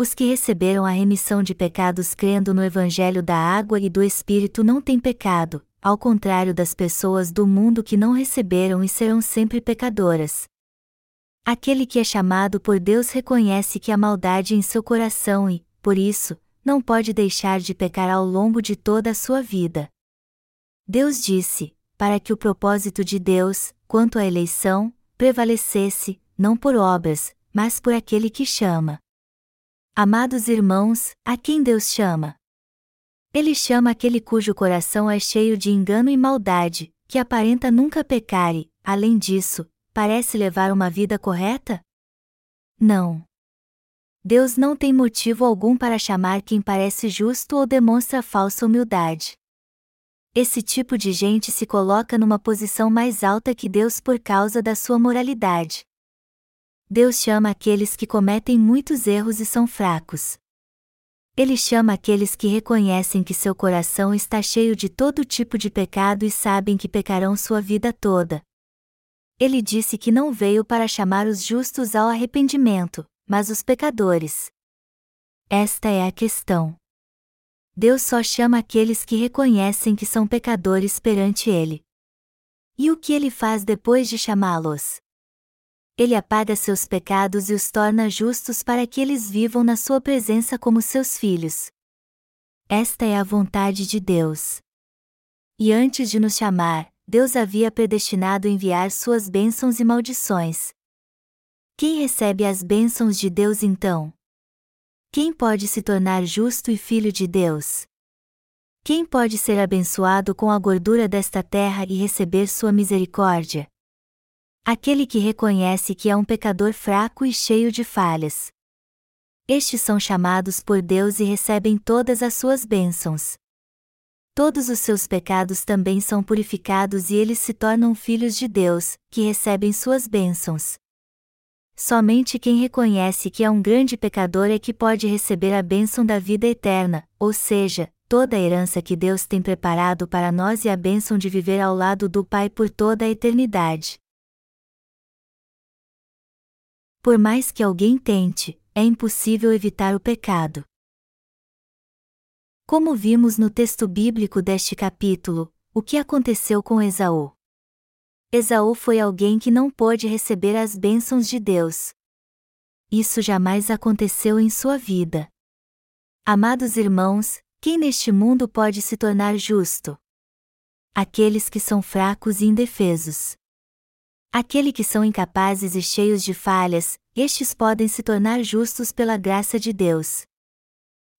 Os que receberam a remissão de pecados crendo no Evangelho da água e do Espírito não têm pecado, ao contrário das pessoas do mundo que não receberam e serão sempre pecadoras. Aquele que é chamado por Deus reconhece que há maldade em seu coração e, por isso, não pode deixar de pecar ao longo de toda a sua vida. Deus disse, para que o propósito de Deus, quanto à eleição, prevalecesse, não por obras, mas por aquele que chama. Amados irmãos, a quem Deus chama? Ele chama aquele cujo coração é cheio de engano e maldade, que aparenta nunca pecar e, além disso, parece levar uma vida correta? Não. Deus não tem motivo algum para chamar quem parece justo ou demonstra falsa humildade. Esse tipo de gente se coloca numa posição mais alta que Deus por causa da sua moralidade. Deus chama aqueles que cometem muitos erros e são fracos. Ele chama aqueles que reconhecem que seu coração está cheio de todo tipo de pecado e sabem que pecarão sua vida toda. Ele disse que não veio para chamar os justos ao arrependimento, mas os pecadores. Esta é a questão. Deus só chama aqueles que reconhecem que são pecadores perante Ele. E o que ele faz depois de chamá-los? Ele apaga seus pecados e os torna justos para que eles vivam na sua presença como seus filhos. Esta é a vontade de Deus. E antes de nos chamar, Deus havia predestinado enviar suas bênçãos e maldições. Quem recebe as bênçãos de Deus então? Quem pode se tornar justo e filho de Deus? Quem pode ser abençoado com a gordura desta terra e receber sua misericórdia? Aquele que reconhece que é um pecador fraco e cheio de falhas. Estes são chamados por Deus e recebem todas as suas bênçãos. Todos os seus pecados também são purificados e eles se tornam filhos de Deus, que recebem suas bênçãos. Somente quem reconhece que é um grande pecador é que pode receber a bênção da vida eterna, ou seja, toda a herança que Deus tem preparado para nós e a bênção de viver ao lado do Pai por toda a eternidade. Por mais que alguém tente, é impossível evitar o pecado. Como vimos no texto bíblico deste capítulo, o que aconteceu com Esaú? Esaú foi alguém que não pôde receber as bênçãos de Deus. Isso jamais aconteceu em sua vida. Amados irmãos, quem neste mundo pode se tornar justo? Aqueles que são fracos e indefesos. Aquele que são incapazes e cheios de falhas, estes podem se tornar justos pela graça de Deus.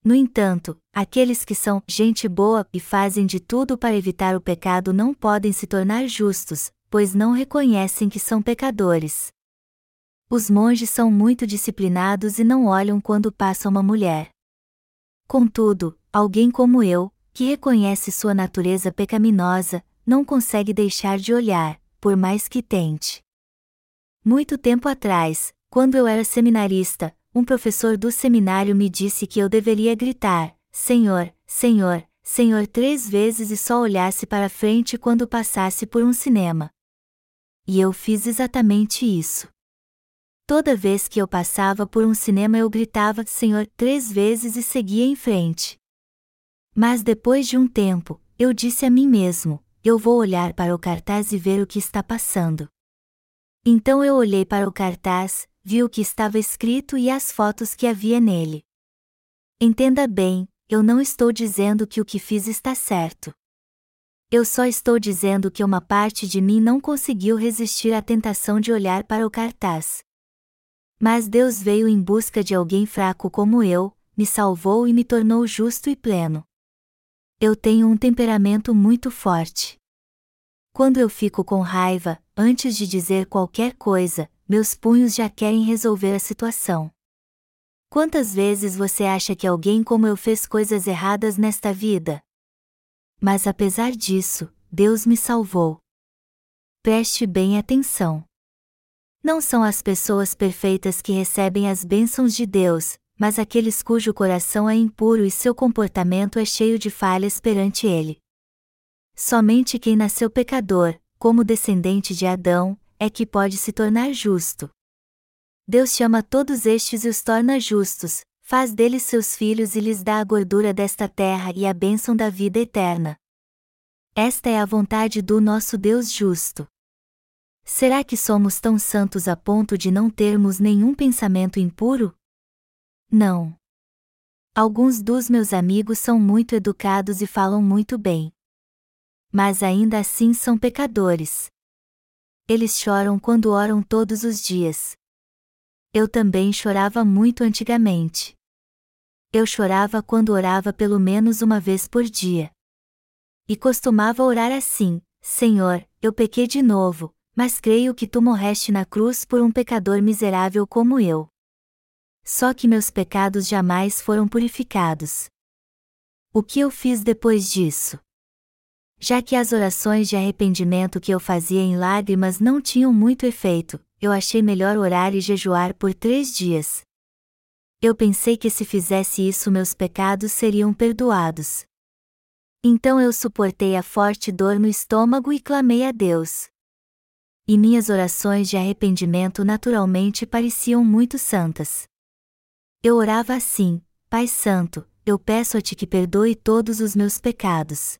No entanto, aqueles que são gente boa e fazem de tudo para evitar o pecado não podem se tornar justos, pois não reconhecem que são pecadores. Os monges são muito disciplinados e não olham quando passa uma mulher. Contudo, alguém como eu, que reconhece sua natureza pecaminosa, não consegue deixar de olhar, por mais que tente. Muito tempo atrás, quando eu era seminarista, um professor do seminário me disse que eu deveria gritar: Senhor, Senhor, Senhor três vezes e só olhasse para frente quando passasse por um cinema. E eu fiz exatamente isso. Toda vez que eu passava por um cinema eu gritava Senhor três vezes e seguia em frente. Mas depois de um tempo, eu disse a mim mesmo: eu vou olhar para o cartaz e ver o que está passando. Então eu olhei para o cartaz, vi o que estava escrito e as fotos que havia nele. Entenda bem, eu não estou dizendo que o que fiz está certo. Eu só estou dizendo que uma parte de mim não conseguiu resistir à tentação de olhar para o cartaz. Mas Deus veio em busca de alguém fraco como eu, me salvou e me tornou justo e pleno. Eu tenho um temperamento muito forte. Quando eu fico com raiva, antes de dizer qualquer coisa, meus punhos já querem resolver a situação. Quantas vezes você acha que alguém como eu fez coisas erradas nesta vida? Mas apesar disso, Deus me salvou. Preste bem atenção. Não são as pessoas perfeitas que recebem as bênçãos de Deus, mas aqueles cujo coração é impuro e seu comportamento é cheio de falhas perante Ele. Somente quem nasceu pecador, como descendente de Adão, é que pode se tornar justo. Deus chama todos estes e os torna justos, faz deles seus filhos e lhes dá a gordura desta terra e a bênção da vida eterna. Esta é a vontade do nosso Deus justo. Será que somos tão santos a ponto de não termos nenhum pensamento impuro? Não. Alguns dos meus amigos são muito educados e falam muito bem. Mas ainda assim são pecadores. Eles choram quando oram todos os dias. Eu também chorava muito antigamente. Eu chorava quando orava pelo menos uma vez por dia. E costumava orar assim: Senhor, eu pequei de novo, mas creio que tu morreste na cruz por um pecador miserável como eu. Só que meus pecados jamais foram purificados. O que eu fiz depois disso? Já que as orações de arrependimento que eu fazia em lágrimas não tinham muito efeito, eu achei melhor orar e jejuar por três dias. Eu pensei que se fizesse isso meus pecados seriam perdoados. Então eu suportei a forte dor no estômago e clamei a Deus. E minhas orações de arrependimento naturalmente pareciam muito santas. Eu orava assim: Pai Santo, eu peço a Ti que perdoe todos os meus pecados.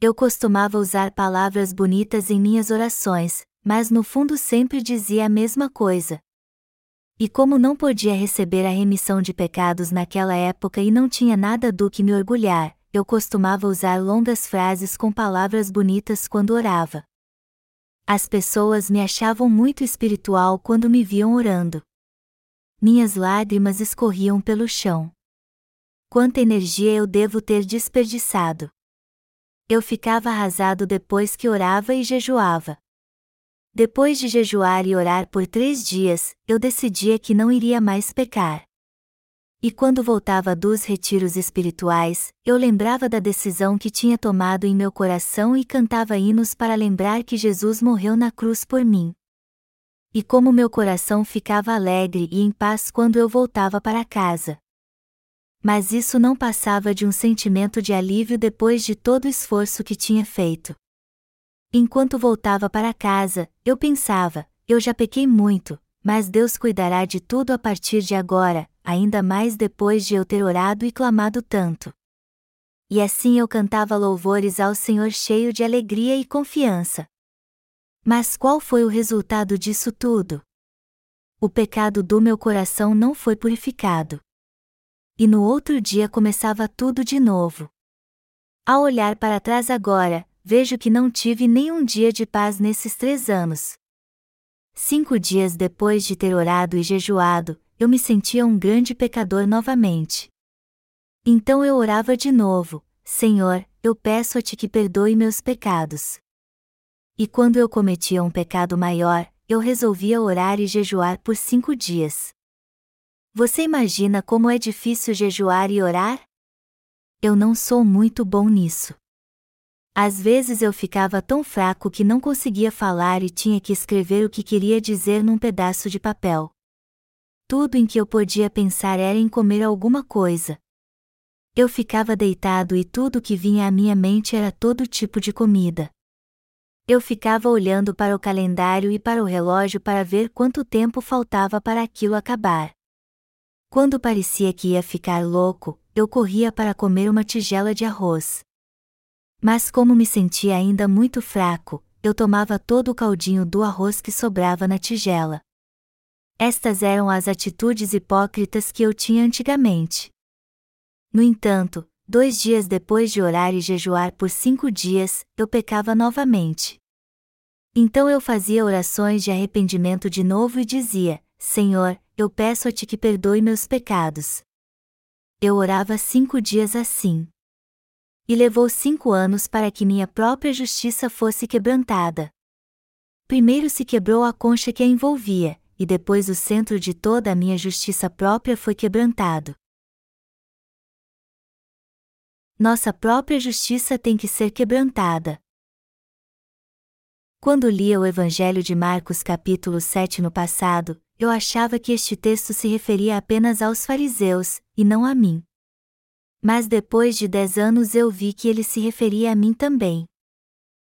Eu costumava usar palavras bonitas em minhas orações, mas no fundo sempre dizia a mesma coisa. E como não podia receber a remissão de pecados naquela época e não tinha nada do que me orgulhar, eu costumava usar longas frases com palavras bonitas quando orava. As pessoas me achavam muito espiritual quando me viam orando. Minhas lágrimas escorriam pelo chão. Quanta energia eu devo ter desperdiçado! Eu ficava arrasado depois que orava e jejuava. Depois de jejuar e orar por três dias, eu decidia que não iria mais pecar. E quando voltava dos retiros espirituais, eu lembrava da decisão que tinha tomado em meu coração e cantava hinos para lembrar que Jesus morreu na cruz por mim. E como meu coração ficava alegre e em paz quando eu voltava para casa. Mas isso não passava de um sentimento de alívio depois de todo o esforço que tinha feito. Enquanto voltava para casa, eu pensava: eu já pequei muito, mas Deus cuidará de tudo a partir de agora, ainda mais depois de eu ter orado e clamado tanto. E assim eu cantava louvores ao Senhor cheio de alegria e confiança. Mas qual foi o resultado disso tudo? O pecado do meu coração não foi purificado. E no outro dia começava tudo de novo. Ao olhar para trás agora, vejo que não tive nenhum dia de paz nesses três anos. Cinco dias depois de ter orado e jejuado, eu me sentia um grande pecador novamente. Então eu orava de novo: Senhor, eu peço a Ti que perdoe meus pecados. E quando eu cometia um pecado maior, eu resolvia orar e jejuar por cinco dias. Você imagina como é difícil jejuar e orar? Eu não sou muito bom nisso. Às vezes eu ficava tão fraco que não conseguia falar e tinha que escrever o que queria dizer num pedaço de papel. Tudo em que eu podia pensar era em comer alguma coisa. Eu ficava deitado e tudo que vinha à minha mente era todo tipo de comida. Eu ficava olhando para o calendário e para o relógio para ver quanto tempo faltava para aquilo acabar. Quando parecia que ia ficar louco, eu corria para comer uma tigela de arroz. Mas como me sentia ainda muito fraco, eu tomava todo o caldinho do arroz que sobrava na tigela. Estas eram as atitudes hipócritas que eu tinha antigamente. No entanto, dois dias depois de orar e jejuar por cinco dias, eu pecava novamente. Então eu fazia orações de arrependimento de novo e dizia: Senhor, eu peço a ti que perdoe meus pecados. Eu orava cinco dias assim. E levou cinco anos para que minha própria justiça fosse quebrantada. Primeiro se quebrou a concha que a envolvia, e depois o centro de toda a minha justiça própria foi quebrantado. Nossa própria justiça tem que ser quebrantada. Quando lia o Evangelho de Marcos capítulo 7 no passado, eu achava que este texto se referia apenas aos fariseus, e não a mim. Mas depois de dez anos eu vi que ele se referia a mim também.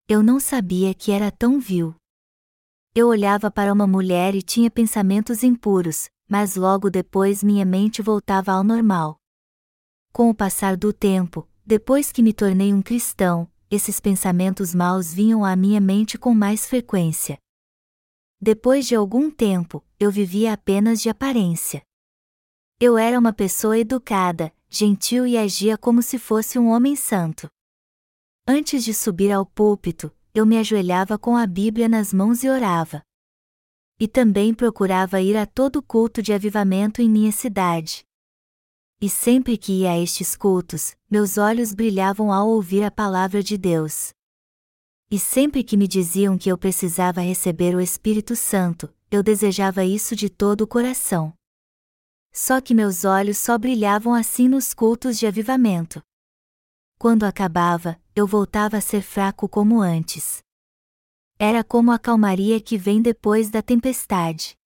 Eu não sabia que era tão vil. Eu olhava para uma mulher e tinha pensamentos impuros, mas logo depois minha mente voltava ao normal. Com o passar do tempo, depois que me tornei um cristão, esses pensamentos maus vinham à minha mente com mais frequência. Depois de algum tempo, eu vivia apenas de aparência. Eu era uma pessoa educada, gentil e agia como se fosse um homem santo. Antes de subir ao púlpito, eu me ajoelhava com a Bíblia nas mãos e orava. E também procurava ir a todo culto de avivamento em minha cidade. E sempre que ia a estes cultos, meus olhos brilhavam ao ouvir a palavra de Deus. E sempre que me diziam que eu precisava receber o Espírito Santo, eu desejava isso de todo o coração. Só que meus olhos só brilhavam assim nos cultos de avivamento. Quando acabava, eu voltava a ser fraco como antes. Era como a calmaria que vem depois da tempestade.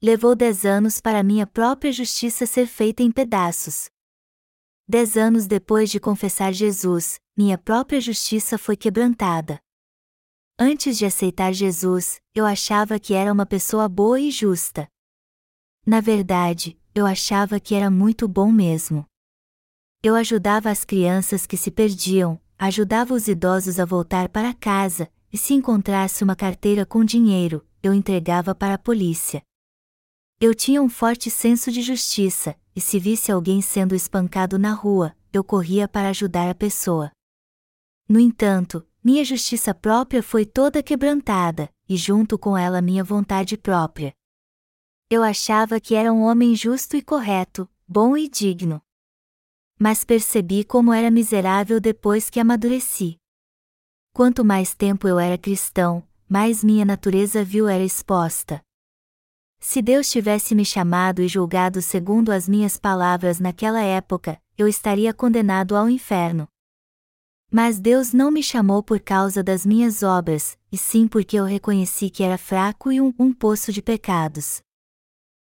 Levou dez anos para minha própria justiça ser feita em pedaços. Dez anos depois de confessar Jesus, minha própria justiça foi quebrantada. Antes de aceitar Jesus, eu achava que era uma pessoa boa e justa. Na verdade, eu achava que era muito bom mesmo. Eu ajudava as crianças que se perdiam, ajudava os idosos a voltar para casa, e se encontrasse uma carteira com dinheiro, eu entregava para a polícia. Eu tinha um forte senso de justiça, e se visse alguém sendo espancado na rua, eu corria para ajudar a pessoa. No entanto, minha justiça própria foi toda quebrantada, e junto com ela minha vontade própria. Eu achava que era um homem justo e correto, bom e digno mas percebi como era miserável depois que amadureci. Quanto mais tempo eu era cristão, mais minha natureza vil era exposta. Se Deus tivesse me chamado e julgado segundo as minhas palavras naquela época, eu estaria condenado ao inferno. Mas Deus não me chamou por causa das minhas obras, e sim porque eu reconheci que era fraco e um, um poço de pecados.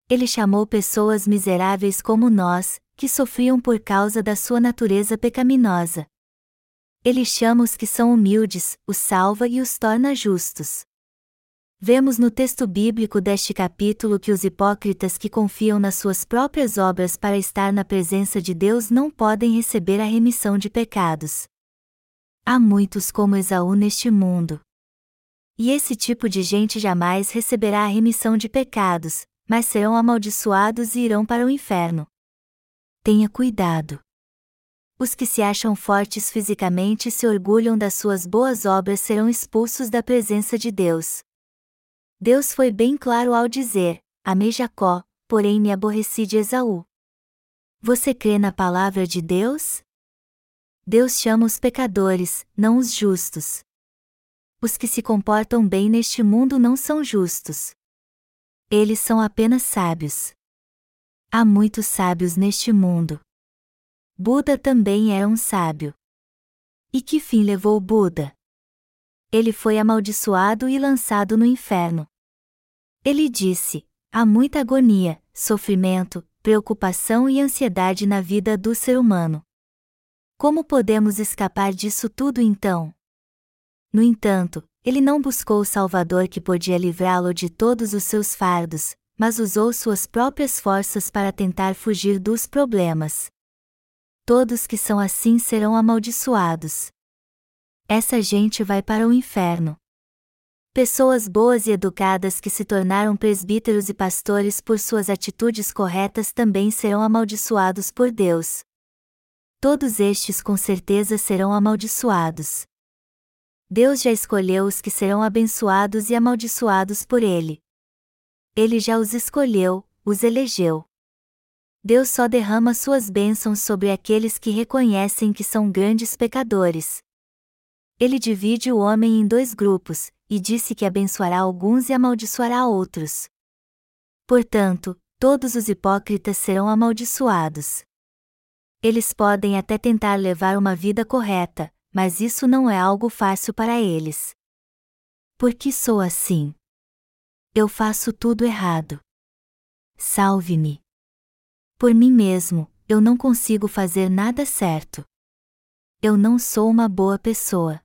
Ele chamou pessoas miseráveis como nós, que sofriam por causa da sua natureza pecaminosa. Ele chama os que são humildes, os salva e os torna justos. Vemos no texto bíblico deste capítulo que os hipócritas que confiam nas suas próprias obras para estar na presença de Deus não podem receber a remissão de pecados. Há muitos como Esaú neste mundo. E esse tipo de gente jamais receberá a remissão de pecados, mas serão amaldiçoados e irão para o inferno tenha cuidado. Os que se acham fortes fisicamente e se orgulham das suas boas obras serão expulsos da presença de Deus. Deus foi bem claro ao dizer: Amei Jacó, porém me aborreci de Esaú. Você crê na palavra de Deus? Deus chama os pecadores, não os justos. Os que se comportam bem neste mundo não são justos. Eles são apenas sábios. Há muitos sábios neste mundo. Buda também era um sábio. E que fim levou Buda? Ele foi amaldiçoado e lançado no inferno. Ele disse: há muita agonia, sofrimento, preocupação e ansiedade na vida do ser humano. Como podemos escapar disso tudo então? No entanto, ele não buscou o Salvador que podia livrá-lo de todos os seus fardos, mas usou suas próprias forças para tentar fugir dos problemas. Todos que são assim serão amaldiçoados. Essa gente vai para o inferno. Pessoas boas e educadas que se tornaram presbíteros e pastores por suas atitudes corretas também serão amaldiçoados por Deus. Todos estes com certeza serão amaldiçoados. Deus já escolheu os que serão abençoados e amaldiçoados por Ele. Ele já os escolheu, os elegeu. Deus só derrama suas bênçãos sobre aqueles que reconhecem que são grandes pecadores. Ele divide o homem em dois grupos, e disse que abençoará alguns e amaldiçoará outros. Portanto, todos os hipócritas serão amaldiçoados. Eles podem até tentar levar uma vida correta, mas isso não é algo fácil para eles. Por que sou assim? Eu faço tudo errado. Salve-me. Por mim mesmo, eu não consigo fazer nada certo. Eu não sou uma boa pessoa.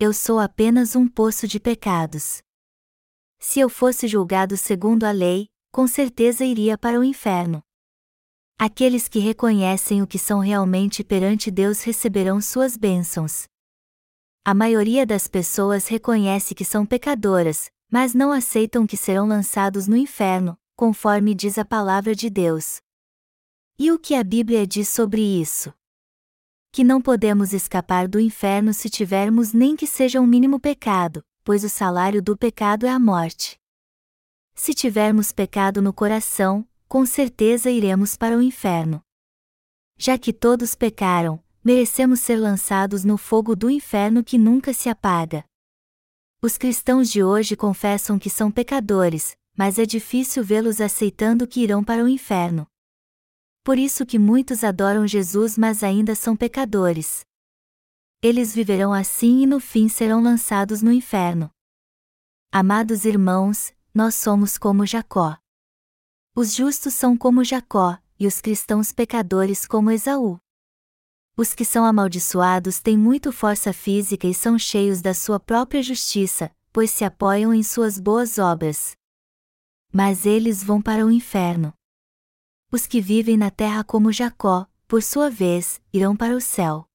Eu sou apenas um poço de pecados. Se eu fosse julgado segundo a lei, com certeza iria para o inferno. Aqueles que reconhecem o que são realmente perante Deus receberão suas bênçãos. A maioria das pessoas reconhece que são pecadoras, mas não aceitam que serão lançados no inferno, conforme diz a palavra de Deus. E o que a Bíblia diz sobre isso? Que não podemos escapar do inferno se tivermos nem que seja um mínimo pecado, pois o salário do pecado é a morte. Se tivermos pecado no coração, com certeza iremos para o inferno. Já que todos pecaram, merecemos ser lançados no fogo do inferno que nunca se apaga. Os cristãos de hoje confessam que são pecadores, mas é difícil vê-los aceitando que irão para o inferno. Por isso que muitos adoram Jesus mas ainda são pecadores. Eles viverão assim e no fim serão lançados no inferno. Amados irmãos, nós somos como Jacó. Os justos são como Jacó, e os cristãos pecadores como Esaú. Os que são amaldiçoados têm muito força física e são cheios da sua própria justiça, pois se apoiam em suas boas obras mas eles vão para o inferno. Os que vivem na terra como Jacó, por sua vez, irão para o céu.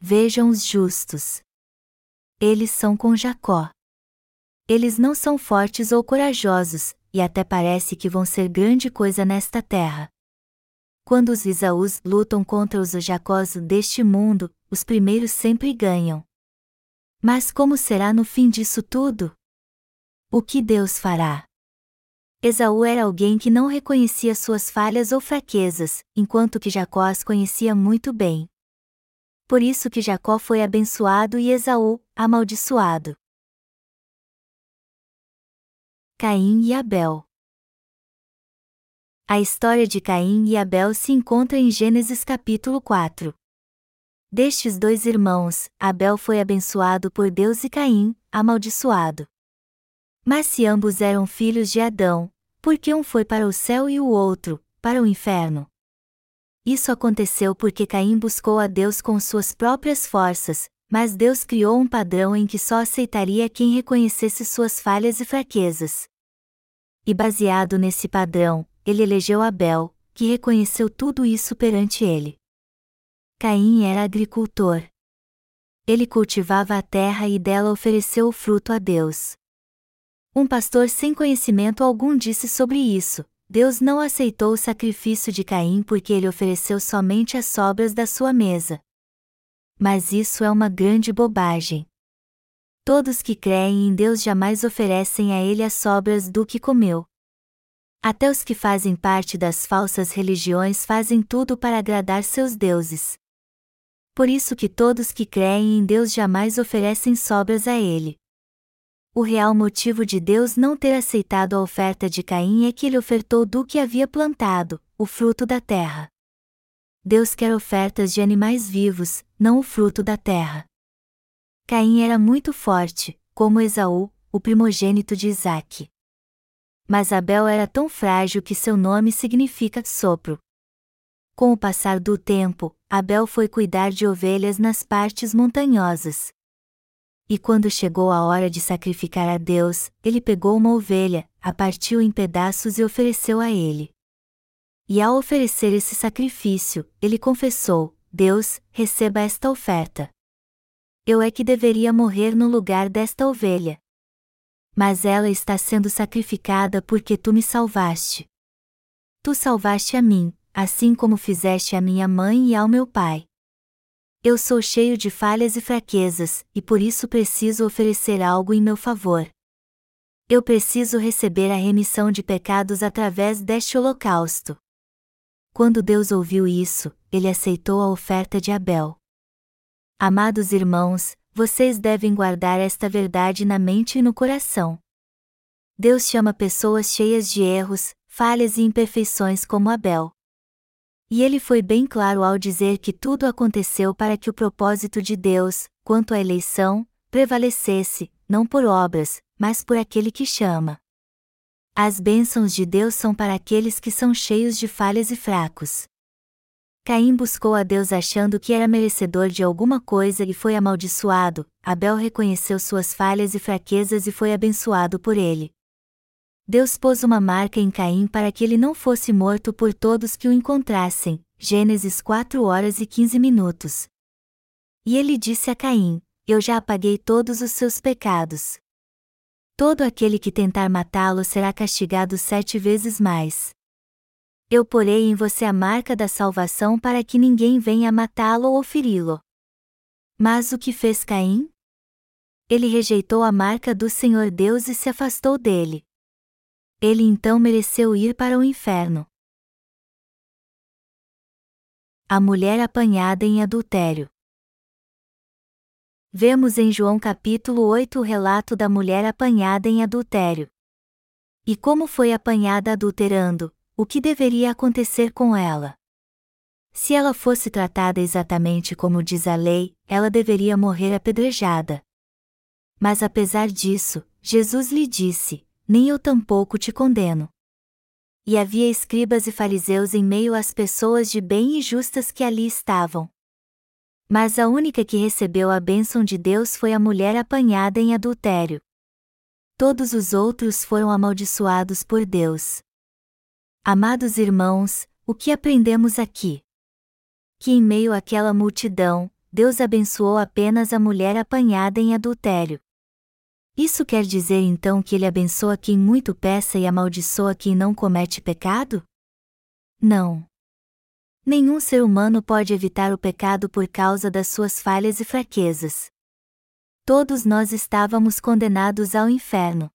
Vejam os justos. Eles são com Jacó. Eles não são fortes ou corajosos, e até parece que vão ser grande coisa nesta terra. Quando os Isaús lutam contra os Jacós deste mundo, os primeiros sempre ganham. Mas como será no fim disso tudo? O que Deus fará? Esaú era alguém que não reconhecia suas falhas ou fraquezas, enquanto que Jacó as conhecia muito bem. Por isso que Jacó foi abençoado e Esaú, amaldiçoado. Caim e Abel A história de Caim e Abel se encontra em Gênesis capítulo 4. Destes dois irmãos, Abel foi abençoado por Deus e Caim, amaldiçoado. Mas se ambos eram filhos de Adão, por que um foi para o céu e o outro, para o inferno? Isso aconteceu porque Caim buscou a Deus com suas próprias forças, mas Deus criou um padrão em que só aceitaria quem reconhecesse suas falhas e fraquezas. E baseado nesse padrão, ele elegeu Abel, que reconheceu tudo isso perante ele. Caim era agricultor. Ele cultivava a terra e dela ofereceu o fruto a Deus. Um pastor sem conhecimento algum disse sobre isso: Deus não aceitou o sacrifício de Caim porque ele ofereceu somente as sobras da sua mesa. Mas isso é uma grande bobagem. Todos que creem em Deus jamais oferecem a ele as sobras do que comeu. Até os que fazem parte das falsas religiões fazem tudo para agradar seus deuses. Por isso que todos que creem em Deus jamais oferecem sobras a ele. O real motivo de Deus não ter aceitado a oferta de Caim é que ele ofertou do que havia plantado, o fruto da terra. Deus quer ofertas de animais vivos, não o fruto da terra. Caim era muito forte, como Esaú, o primogênito de Isaque. Mas Abel era tão frágil que seu nome significa sopro. Com o passar do tempo, Abel foi cuidar de ovelhas nas partes montanhosas. E quando chegou a hora de sacrificar a Deus, ele pegou uma ovelha, a partiu em pedaços e ofereceu a ele. E ao oferecer esse sacrifício, ele confessou: Deus, receba esta oferta. Eu é que deveria morrer no lugar desta ovelha. Mas ela está sendo sacrificada porque tu me salvaste. Tu salvaste a mim, assim como fizeste a minha mãe e ao meu pai. Eu sou cheio de falhas e fraquezas, e por isso preciso oferecer algo em meu favor. Eu preciso receber a remissão de pecados através deste holocausto. Quando Deus ouviu isso, ele aceitou a oferta de Abel. Amados irmãos, vocês devem guardar esta verdade na mente e no coração. Deus chama pessoas cheias de erros, falhas e imperfeições como Abel. E ele foi bem claro ao dizer que tudo aconteceu para que o propósito de Deus, quanto à eleição, prevalecesse, não por obras, mas por aquele que chama. As bênçãos de Deus são para aqueles que são cheios de falhas e fracos. Caim buscou a Deus achando que era merecedor de alguma coisa e foi amaldiçoado, Abel reconheceu suas falhas e fraquezas e foi abençoado por ele. Deus pôs uma marca em Caim para que ele não fosse morto por todos que o encontrassem. Gênesis 4 horas e 15 minutos. E ele disse a Caim: Eu já apaguei todos os seus pecados. Todo aquele que tentar matá-lo será castigado sete vezes mais. Eu porei em você a marca da salvação para que ninguém venha matá-lo ou feri-lo. Mas o que fez Caim? Ele rejeitou a marca do Senhor Deus e se afastou dele ele então mereceu ir para o inferno. A mulher apanhada em adultério. Vemos em João capítulo 8 o relato da mulher apanhada em adultério. E como foi apanhada adulterando, o que deveria acontecer com ela? Se ela fosse tratada exatamente como diz a lei, ela deveria morrer apedrejada. Mas apesar disso, Jesus lhe disse: nem eu tampouco te condeno. E havia escribas e fariseus em meio às pessoas de bem e justas que ali estavam. Mas a única que recebeu a bênção de Deus foi a mulher apanhada em adultério. Todos os outros foram amaldiçoados por Deus. Amados irmãos, o que aprendemos aqui? Que em meio àquela multidão, Deus abençoou apenas a mulher apanhada em adultério. Isso quer dizer então que ele abençoa quem muito peça e amaldiçoa quem não comete pecado? Não. Nenhum ser humano pode evitar o pecado por causa das suas falhas e fraquezas. Todos nós estávamos condenados ao inferno.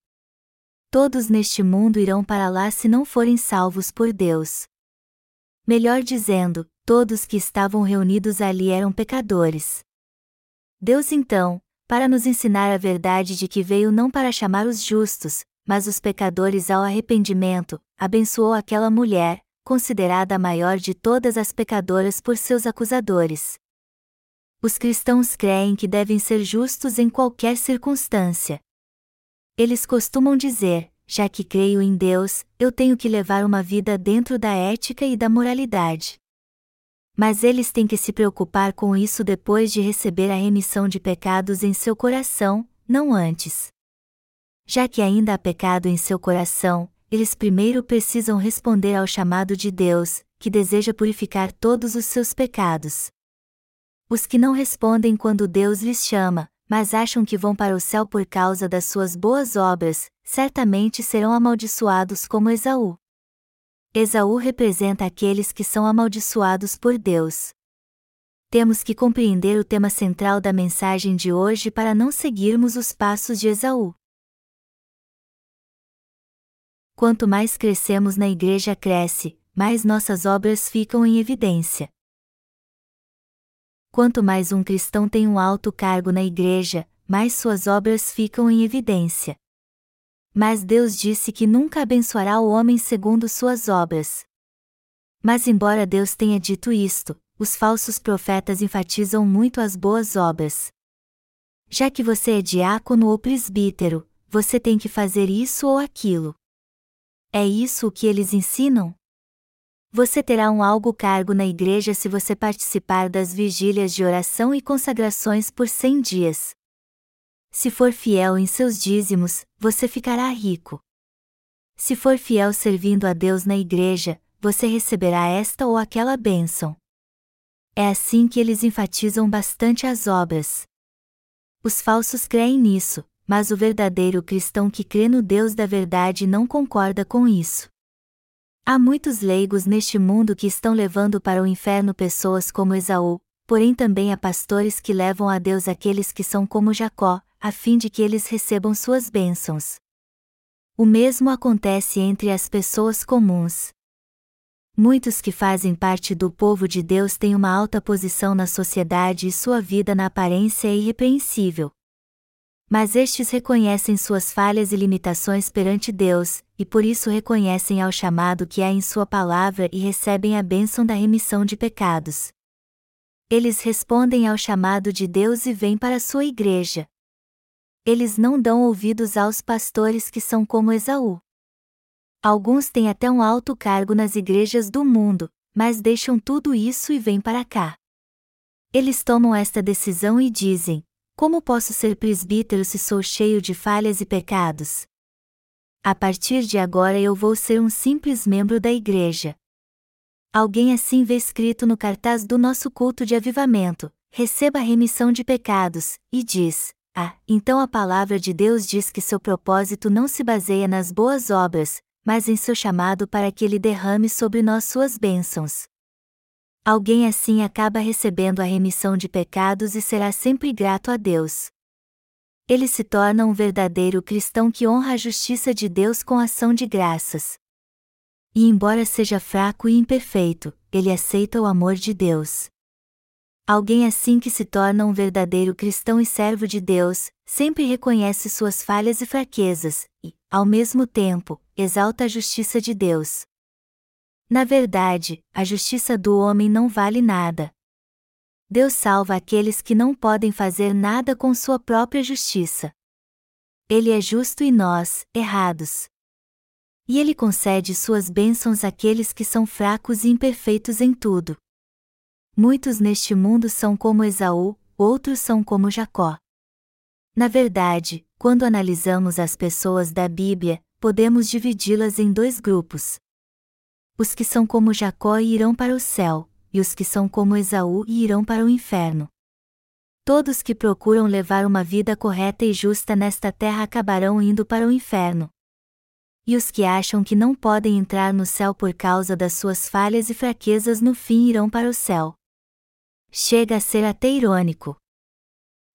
Todos neste mundo irão para lá se não forem salvos por Deus. Melhor dizendo, todos que estavam reunidos ali eram pecadores. Deus então, para nos ensinar a verdade de que veio não para chamar os justos, mas os pecadores ao arrependimento, abençoou aquela mulher, considerada a maior de todas as pecadoras por seus acusadores. Os cristãos creem que devem ser justos em qualquer circunstância. Eles costumam dizer: já que creio em Deus, eu tenho que levar uma vida dentro da ética e da moralidade. Mas eles têm que se preocupar com isso depois de receber a remissão de pecados em seu coração, não antes. Já que ainda há pecado em seu coração, eles primeiro precisam responder ao chamado de Deus, que deseja purificar todos os seus pecados. Os que não respondem quando Deus lhes chama, mas acham que vão para o céu por causa das suas boas obras, certamente serão amaldiçoados como Esaú. Esaú representa aqueles que são amaldiçoados por Deus. Temos que compreender o tema central da mensagem de hoje para não seguirmos os passos de Esaú. Quanto mais crescemos na igreja cresce, mais nossas obras ficam em evidência. Quanto mais um cristão tem um alto cargo na igreja, mais suas obras ficam em evidência. Mas Deus disse que nunca abençoará o homem segundo suas obras. Mas, embora Deus tenha dito isto, os falsos profetas enfatizam muito as boas obras. Já que você é diácono ou presbítero, você tem que fazer isso ou aquilo. É isso o que eles ensinam? Você terá um algo cargo na igreja se você participar das vigílias de oração e consagrações por cem dias. Se for fiel em seus dízimos, você ficará rico. Se for fiel servindo a Deus na igreja, você receberá esta ou aquela bênção. É assim que eles enfatizam bastante as obras. Os falsos creem nisso, mas o verdadeiro cristão que crê no Deus da verdade não concorda com isso. Há muitos leigos neste mundo que estão levando para o inferno pessoas como Esaú, porém também há pastores que levam a Deus aqueles que são como Jacó, a fim de que eles recebam suas bênçãos. O mesmo acontece entre as pessoas comuns. Muitos que fazem parte do povo de Deus têm uma alta posição na sociedade e sua vida na aparência é irrepreensível. Mas estes reconhecem suas falhas e limitações perante Deus, e por isso reconhecem ao chamado que há em Sua palavra e recebem a bênção da remissão de pecados. Eles respondem ao chamado de Deus e vêm para sua igreja. Eles não dão ouvidos aos pastores que são como Esaú. Alguns têm até um alto cargo nas igrejas do mundo, mas deixam tudo isso e vêm para cá. Eles tomam esta decisão e dizem: como posso ser presbítero se sou cheio de falhas e pecados? A partir de agora eu vou ser um simples membro da igreja. Alguém assim vê escrito no cartaz do nosso culto de avivamento: receba a remissão de pecados, e diz: Ah, então a palavra de Deus diz que seu propósito não se baseia nas boas obras, mas em seu chamado para que ele derrame sobre nós suas bênçãos. Alguém assim acaba recebendo a remissão de pecados e será sempre grato a Deus. Ele se torna um verdadeiro cristão que honra a justiça de Deus com ação de graças. E embora seja fraco e imperfeito, ele aceita o amor de Deus. Alguém assim que se torna um verdadeiro cristão e servo de Deus, sempre reconhece suas falhas e fraquezas, e, ao mesmo tempo, exalta a justiça de Deus. Na verdade, a justiça do homem não vale nada. Deus salva aqueles que não podem fazer nada com sua própria justiça. Ele é justo e nós, errados. E ele concede suas bênçãos àqueles que são fracos e imperfeitos em tudo. Muitos neste mundo são como Esaú, outros são como Jacó. Na verdade, quando analisamos as pessoas da Bíblia, podemos dividi-las em dois grupos. Os que são como Jacó irão para o céu, e os que são como Esaú irão para o inferno. Todos que procuram levar uma vida correta e justa nesta terra acabarão indo para o inferno. E os que acham que não podem entrar no céu por causa das suas falhas e fraquezas no fim irão para o céu. Chega a ser até irônico.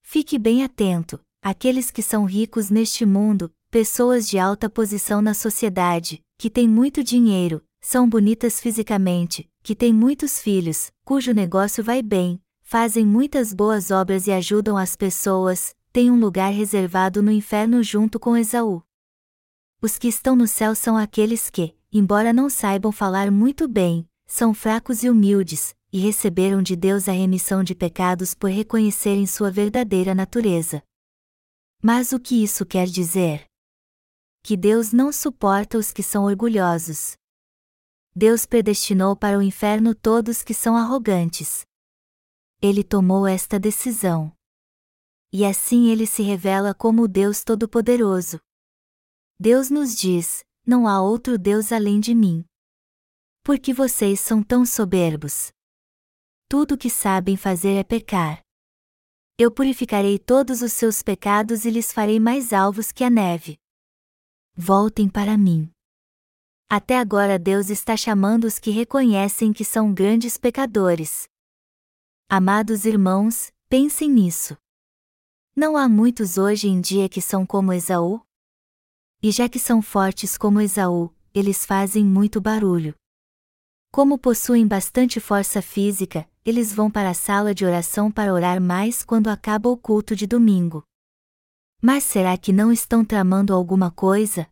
Fique bem atento: aqueles que são ricos neste mundo, pessoas de alta posição na sociedade, que têm muito dinheiro, são bonitas fisicamente, que têm muitos filhos, cujo negócio vai bem, fazem muitas boas obras e ajudam as pessoas, têm um lugar reservado no inferno junto com Esaú. Os que estão no céu são aqueles que, embora não saibam falar muito bem, são fracos e humildes, e receberam de Deus a remissão de pecados por reconhecerem sua verdadeira natureza. Mas o que isso quer dizer? Que Deus não suporta os que são orgulhosos. Deus predestinou para o inferno todos que são arrogantes. Ele tomou esta decisão. E assim ele se revela como o Deus Todo-Poderoso. Deus nos diz: Não há outro Deus além de mim. Porque vocês são tão soberbos. Tudo o que sabem fazer é pecar. Eu purificarei todos os seus pecados e lhes farei mais alvos que a neve. Voltem para mim. Até agora Deus está chamando os que reconhecem que são grandes pecadores. Amados irmãos, pensem nisso. Não há muitos hoje em dia que são como Esaú? E já que são fortes como Esaú, eles fazem muito barulho. Como possuem bastante força física, eles vão para a sala de oração para orar mais quando acaba o culto de domingo. Mas será que não estão tramando alguma coisa?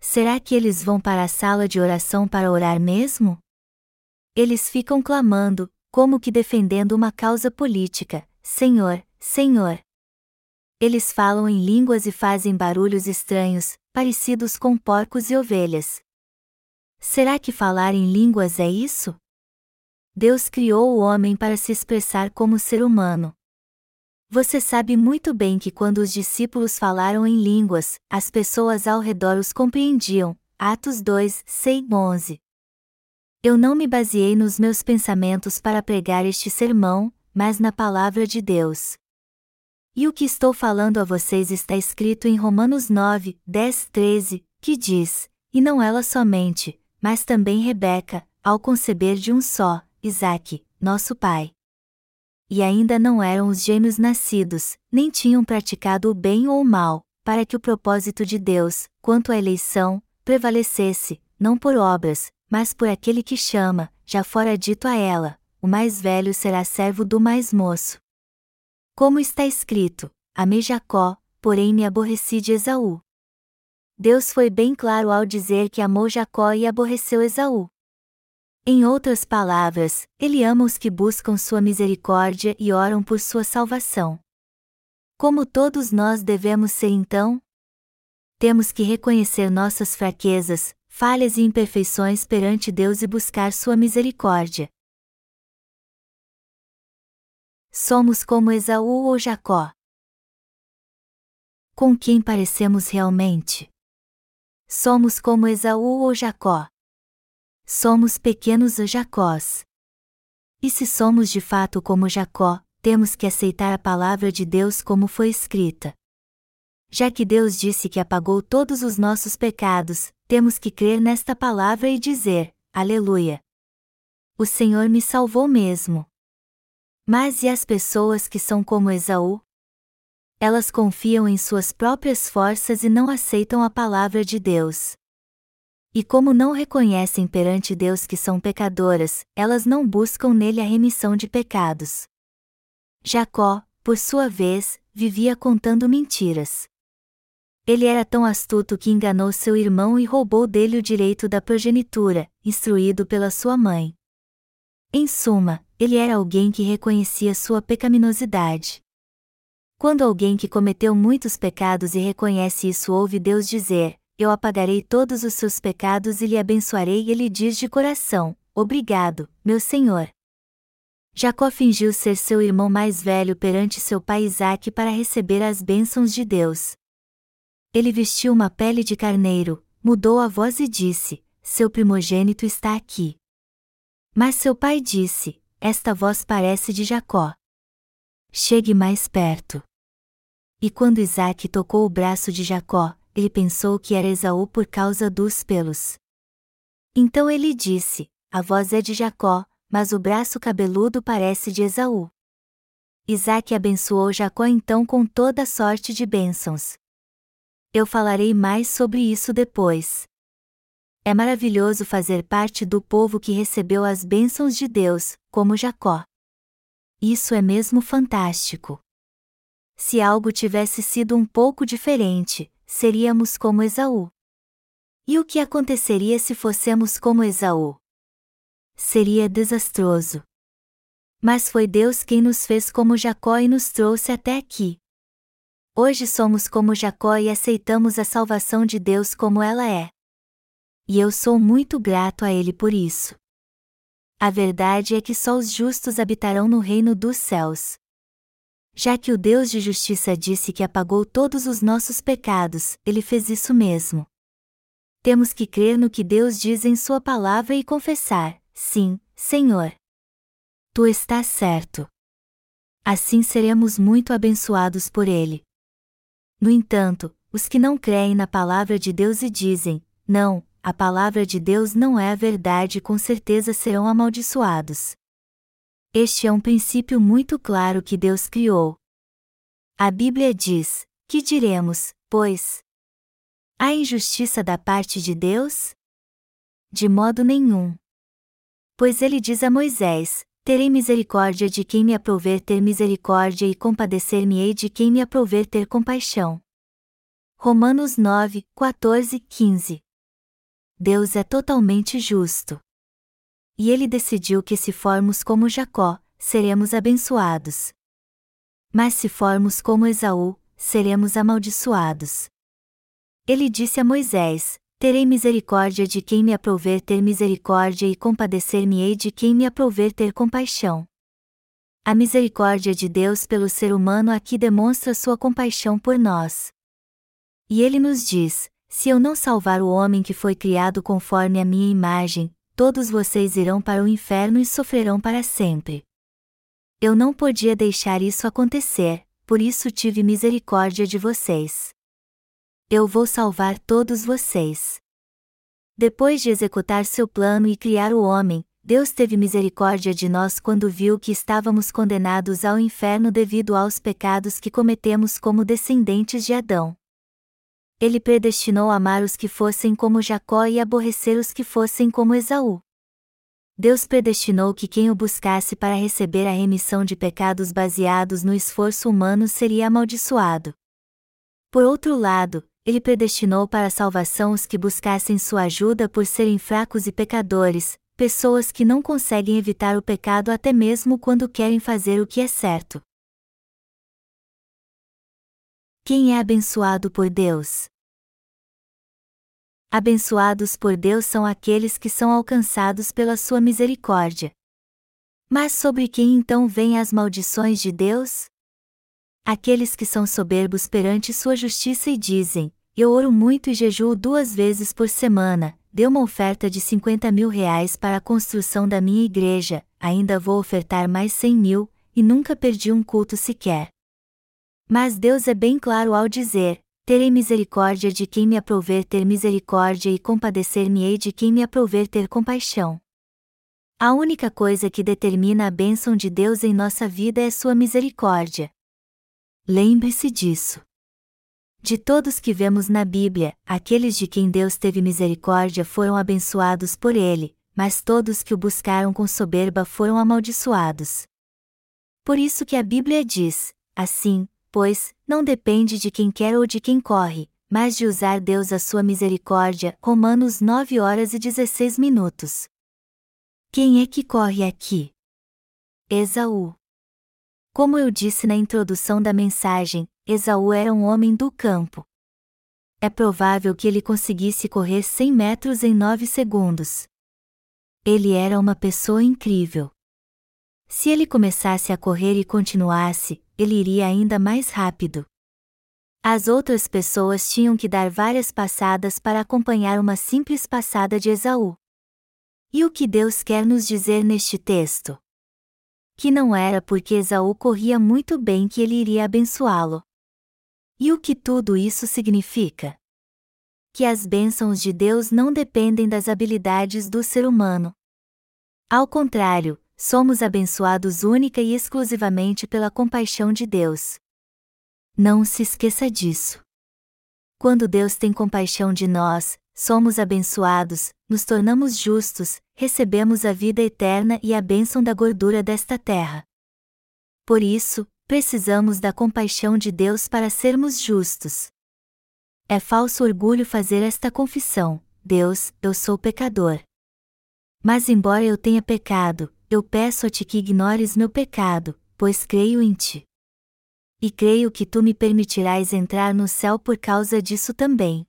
Será que eles vão para a sala de oração para orar mesmo? Eles ficam clamando, como que defendendo uma causa política: Senhor, Senhor. Eles falam em línguas e fazem barulhos estranhos, parecidos com porcos e ovelhas. Será que falar em línguas é isso? Deus criou o homem para se expressar como ser humano. Você sabe muito bem que quando os discípulos falaram em línguas, as pessoas ao redor os compreendiam. Atos 2, 6, 11. Eu não me baseei nos meus pensamentos para pregar este sermão, mas na palavra de Deus. E o que estou falando a vocês está escrito em Romanos 9, 10, 13, que diz: E não ela somente, mas também Rebeca, ao conceber de um só, Isaque, nosso pai e ainda não eram os gêmeos nascidos, nem tinham praticado o bem ou o mal, para que o propósito de Deus, quanto à eleição, prevalecesse, não por obras, mas por aquele que chama, já fora dito a ela: o mais velho será servo do mais moço. Como está escrito: Amei Jacó, porém me aborreci de Esaú. Deus foi bem claro ao dizer que amou Jacó e aborreceu Esaú. Em outras palavras, ele ama os que buscam sua misericórdia e oram por sua salvação. Como todos nós devemos ser então? Temos que reconhecer nossas fraquezas, falhas e imperfeições perante Deus e buscar sua misericórdia. Somos como Esaú ou Jacó? Com quem parecemos realmente? Somos como Esaú ou Jacó? Somos pequenos Jacós. E se somos de fato como Jacó, temos que aceitar a palavra de Deus como foi escrita. Já que Deus disse que apagou todos os nossos pecados, temos que crer nesta palavra e dizer: Aleluia! O Senhor me salvou mesmo. Mas e as pessoas que são como Esaú? Elas confiam em suas próprias forças e não aceitam a palavra de Deus. E como não reconhecem perante Deus que são pecadoras, elas não buscam nele a remissão de pecados. Jacó, por sua vez, vivia contando mentiras. Ele era tão astuto que enganou seu irmão e roubou dele o direito da progenitura, instruído pela sua mãe. Em suma, ele era alguém que reconhecia sua pecaminosidade. Quando alguém que cometeu muitos pecados e reconhece isso ouve Deus dizer: eu apagarei todos os seus pecados e lhe abençoarei. E ele diz de coração: Obrigado, meu Senhor. Jacó fingiu ser seu irmão mais velho perante seu pai Isaque para receber as bênçãos de Deus. Ele vestiu uma pele de carneiro, mudou a voz e disse: Seu primogênito está aqui. Mas seu pai disse: Esta voz parece de Jacó. Chegue mais perto. E quando Isaque tocou o braço de Jacó, ele pensou que era Esaú por causa dos pelos. Então ele disse: A voz é de Jacó, mas o braço cabeludo parece de Esaú. Isaac abençoou Jacó então com toda sorte de bênçãos. Eu falarei mais sobre isso depois. É maravilhoso fazer parte do povo que recebeu as bênçãos de Deus, como Jacó. Isso é mesmo fantástico. Se algo tivesse sido um pouco diferente, seríamos como Esaú. E o que aconteceria se fossemos como Esaú? Seria desastroso. Mas foi Deus quem nos fez como Jacó e nos trouxe até aqui. Hoje somos como Jacó e aceitamos a salvação de Deus como ela é. E eu sou muito grato a Ele por isso. A verdade é que só os justos habitarão no reino dos céus. Já que o Deus de justiça disse que apagou todos os nossos pecados, ele fez isso mesmo. Temos que crer no que Deus diz em Sua palavra e confessar: sim, Senhor. Tu estás certo. Assim seremos muito abençoados por Ele. No entanto, os que não creem na palavra de Deus e dizem: não, a palavra de Deus não é a verdade, com certeza serão amaldiçoados. Este é um princípio muito claro que Deus criou. A Bíblia diz: Que diremos, pois? Há injustiça da parte de Deus? De modo nenhum. Pois ele diz a Moisés: Terei misericórdia de quem me aprover ter misericórdia e compadecer-me-ei de quem me aprover ter compaixão. Romanos 9, 14, 15 Deus é totalmente justo e ele decidiu que se formos como Jacó, seremos abençoados. Mas se formos como Esaú, seremos amaldiçoados. Ele disse a Moisés: Terei misericórdia de quem me aprouver ter misericórdia e compadecer-me-ei de quem me aprouver ter compaixão. A misericórdia de Deus pelo ser humano aqui demonstra sua compaixão por nós. E ele nos diz: Se eu não salvar o homem que foi criado conforme a minha imagem, todos vocês irão para o inferno e sofrerão para sempre. Eu não podia deixar isso acontecer, por isso tive misericórdia de vocês. Eu vou salvar todos vocês. Depois de executar seu plano e criar o homem, Deus teve misericórdia de nós quando viu que estávamos condenados ao inferno devido aos pecados que cometemos como descendentes de Adão. Ele predestinou amar os que fossem como Jacó e aborrecer os que fossem como Esaú. Deus predestinou que quem o buscasse para receber a remissão de pecados baseados no esforço humano seria amaldiçoado. Por outro lado, ele predestinou para a salvação os que buscassem sua ajuda por serem fracos e pecadores, pessoas que não conseguem evitar o pecado até mesmo quando querem fazer o que é certo. Quem é abençoado por Deus? Abençoados por Deus são aqueles que são alcançados pela sua misericórdia. Mas sobre quem então vêm as maldições de Deus? Aqueles que são soberbos perante sua justiça e dizem: Eu oro muito e jejuo duas vezes por semana, dê uma oferta de 50 mil reais para a construção da minha igreja, ainda vou ofertar mais 100 mil, e nunca perdi um culto sequer. Mas Deus é bem claro ao dizer: Terei misericórdia de quem me aprover ter misericórdia e compadecer-me-ei de quem me aprover ter compaixão. A única coisa que determina a bênção de Deus em nossa vida é sua misericórdia. Lembre-se disso. De todos que vemos na Bíblia, aqueles de quem Deus teve misericórdia foram abençoados por ele, mas todos que o buscaram com soberba foram amaldiçoados. Por isso que a Bíblia diz: assim, pois, não depende de quem quer ou de quem corre, mas de usar Deus a sua misericórdia. Romanos 9 horas e 16 minutos. Quem é que corre aqui? Esaú. Como eu disse na introdução da mensagem, Esaú era um homem do campo. É provável que ele conseguisse correr 100 metros em 9 segundos. Ele era uma pessoa incrível. Se ele começasse a correr e continuasse, ele iria ainda mais rápido. As outras pessoas tinham que dar várias passadas para acompanhar uma simples passada de Esaú. E o que Deus quer nos dizer neste texto? Que não era porque Esaú corria muito bem que ele iria abençoá-lo. E o que tudo isso significa? Que as bênçãos de Deus não dependem das habilidades do ser humano. Ao contrário, somos abençoados única e exclusivamente pela compaixão de Deus. Não se esqueça disso. Quando Deus tem compaixão de nós, somos abençoados, nos tornamos justos, recebemos a vida eterna e a bênção da gordura desta terra. Por isso, precisamos da compaixão de Deus para sermos justos. É falso orgulho fazer esta confissão: Deus, eu sou pecador. Mas, embora eu tenha pecado, eu peço a ti que ignores meu pecado, pois creio em ti. E creio que tu me permitirás entrar no céu por causa disso também.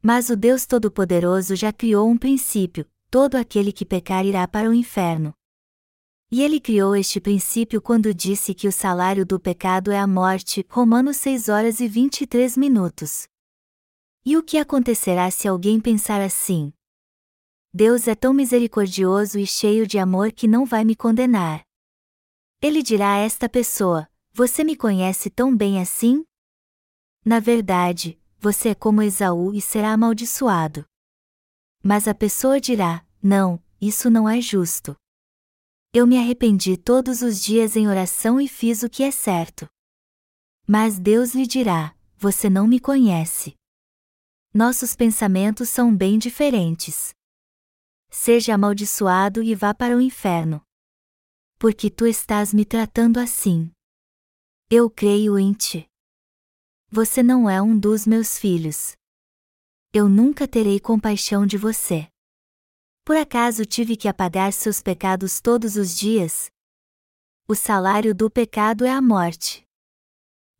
Mas o Deus Todo-Poderoso já criou um princípio: todo aquele que pecar irá para o inferno. E ele criou este princípio quando disse que o salário do pecado é a morte, Romanos 6 horas e 23 minutos. E o que acontecerá se alguém pensar assim? Deus é tão misericordioso e cheio de amor que não vai me condenar. Ele dirá a esta pessoa: Você me conhece tão bem assim? Na verdade, você é como Esaú e será amaldiçoado. Mas a pessoa dirá: Não, isso não é justo. Eu me arrependi todos os dias em oração e fiz o que é certo. Mas Deus lhe dirá: Você não me conhece. Nossos pensamentos são bem diferentes. Seja amaldiçoado e vá para o inferno. Porque tu estás me tratando assim. Eu creio em ti. Você não é um dos meus filhos. Eu nunca terei compaixão de você. Por acaso tive que apagar seus pecados todos os dias? O salário do pecado é a morte.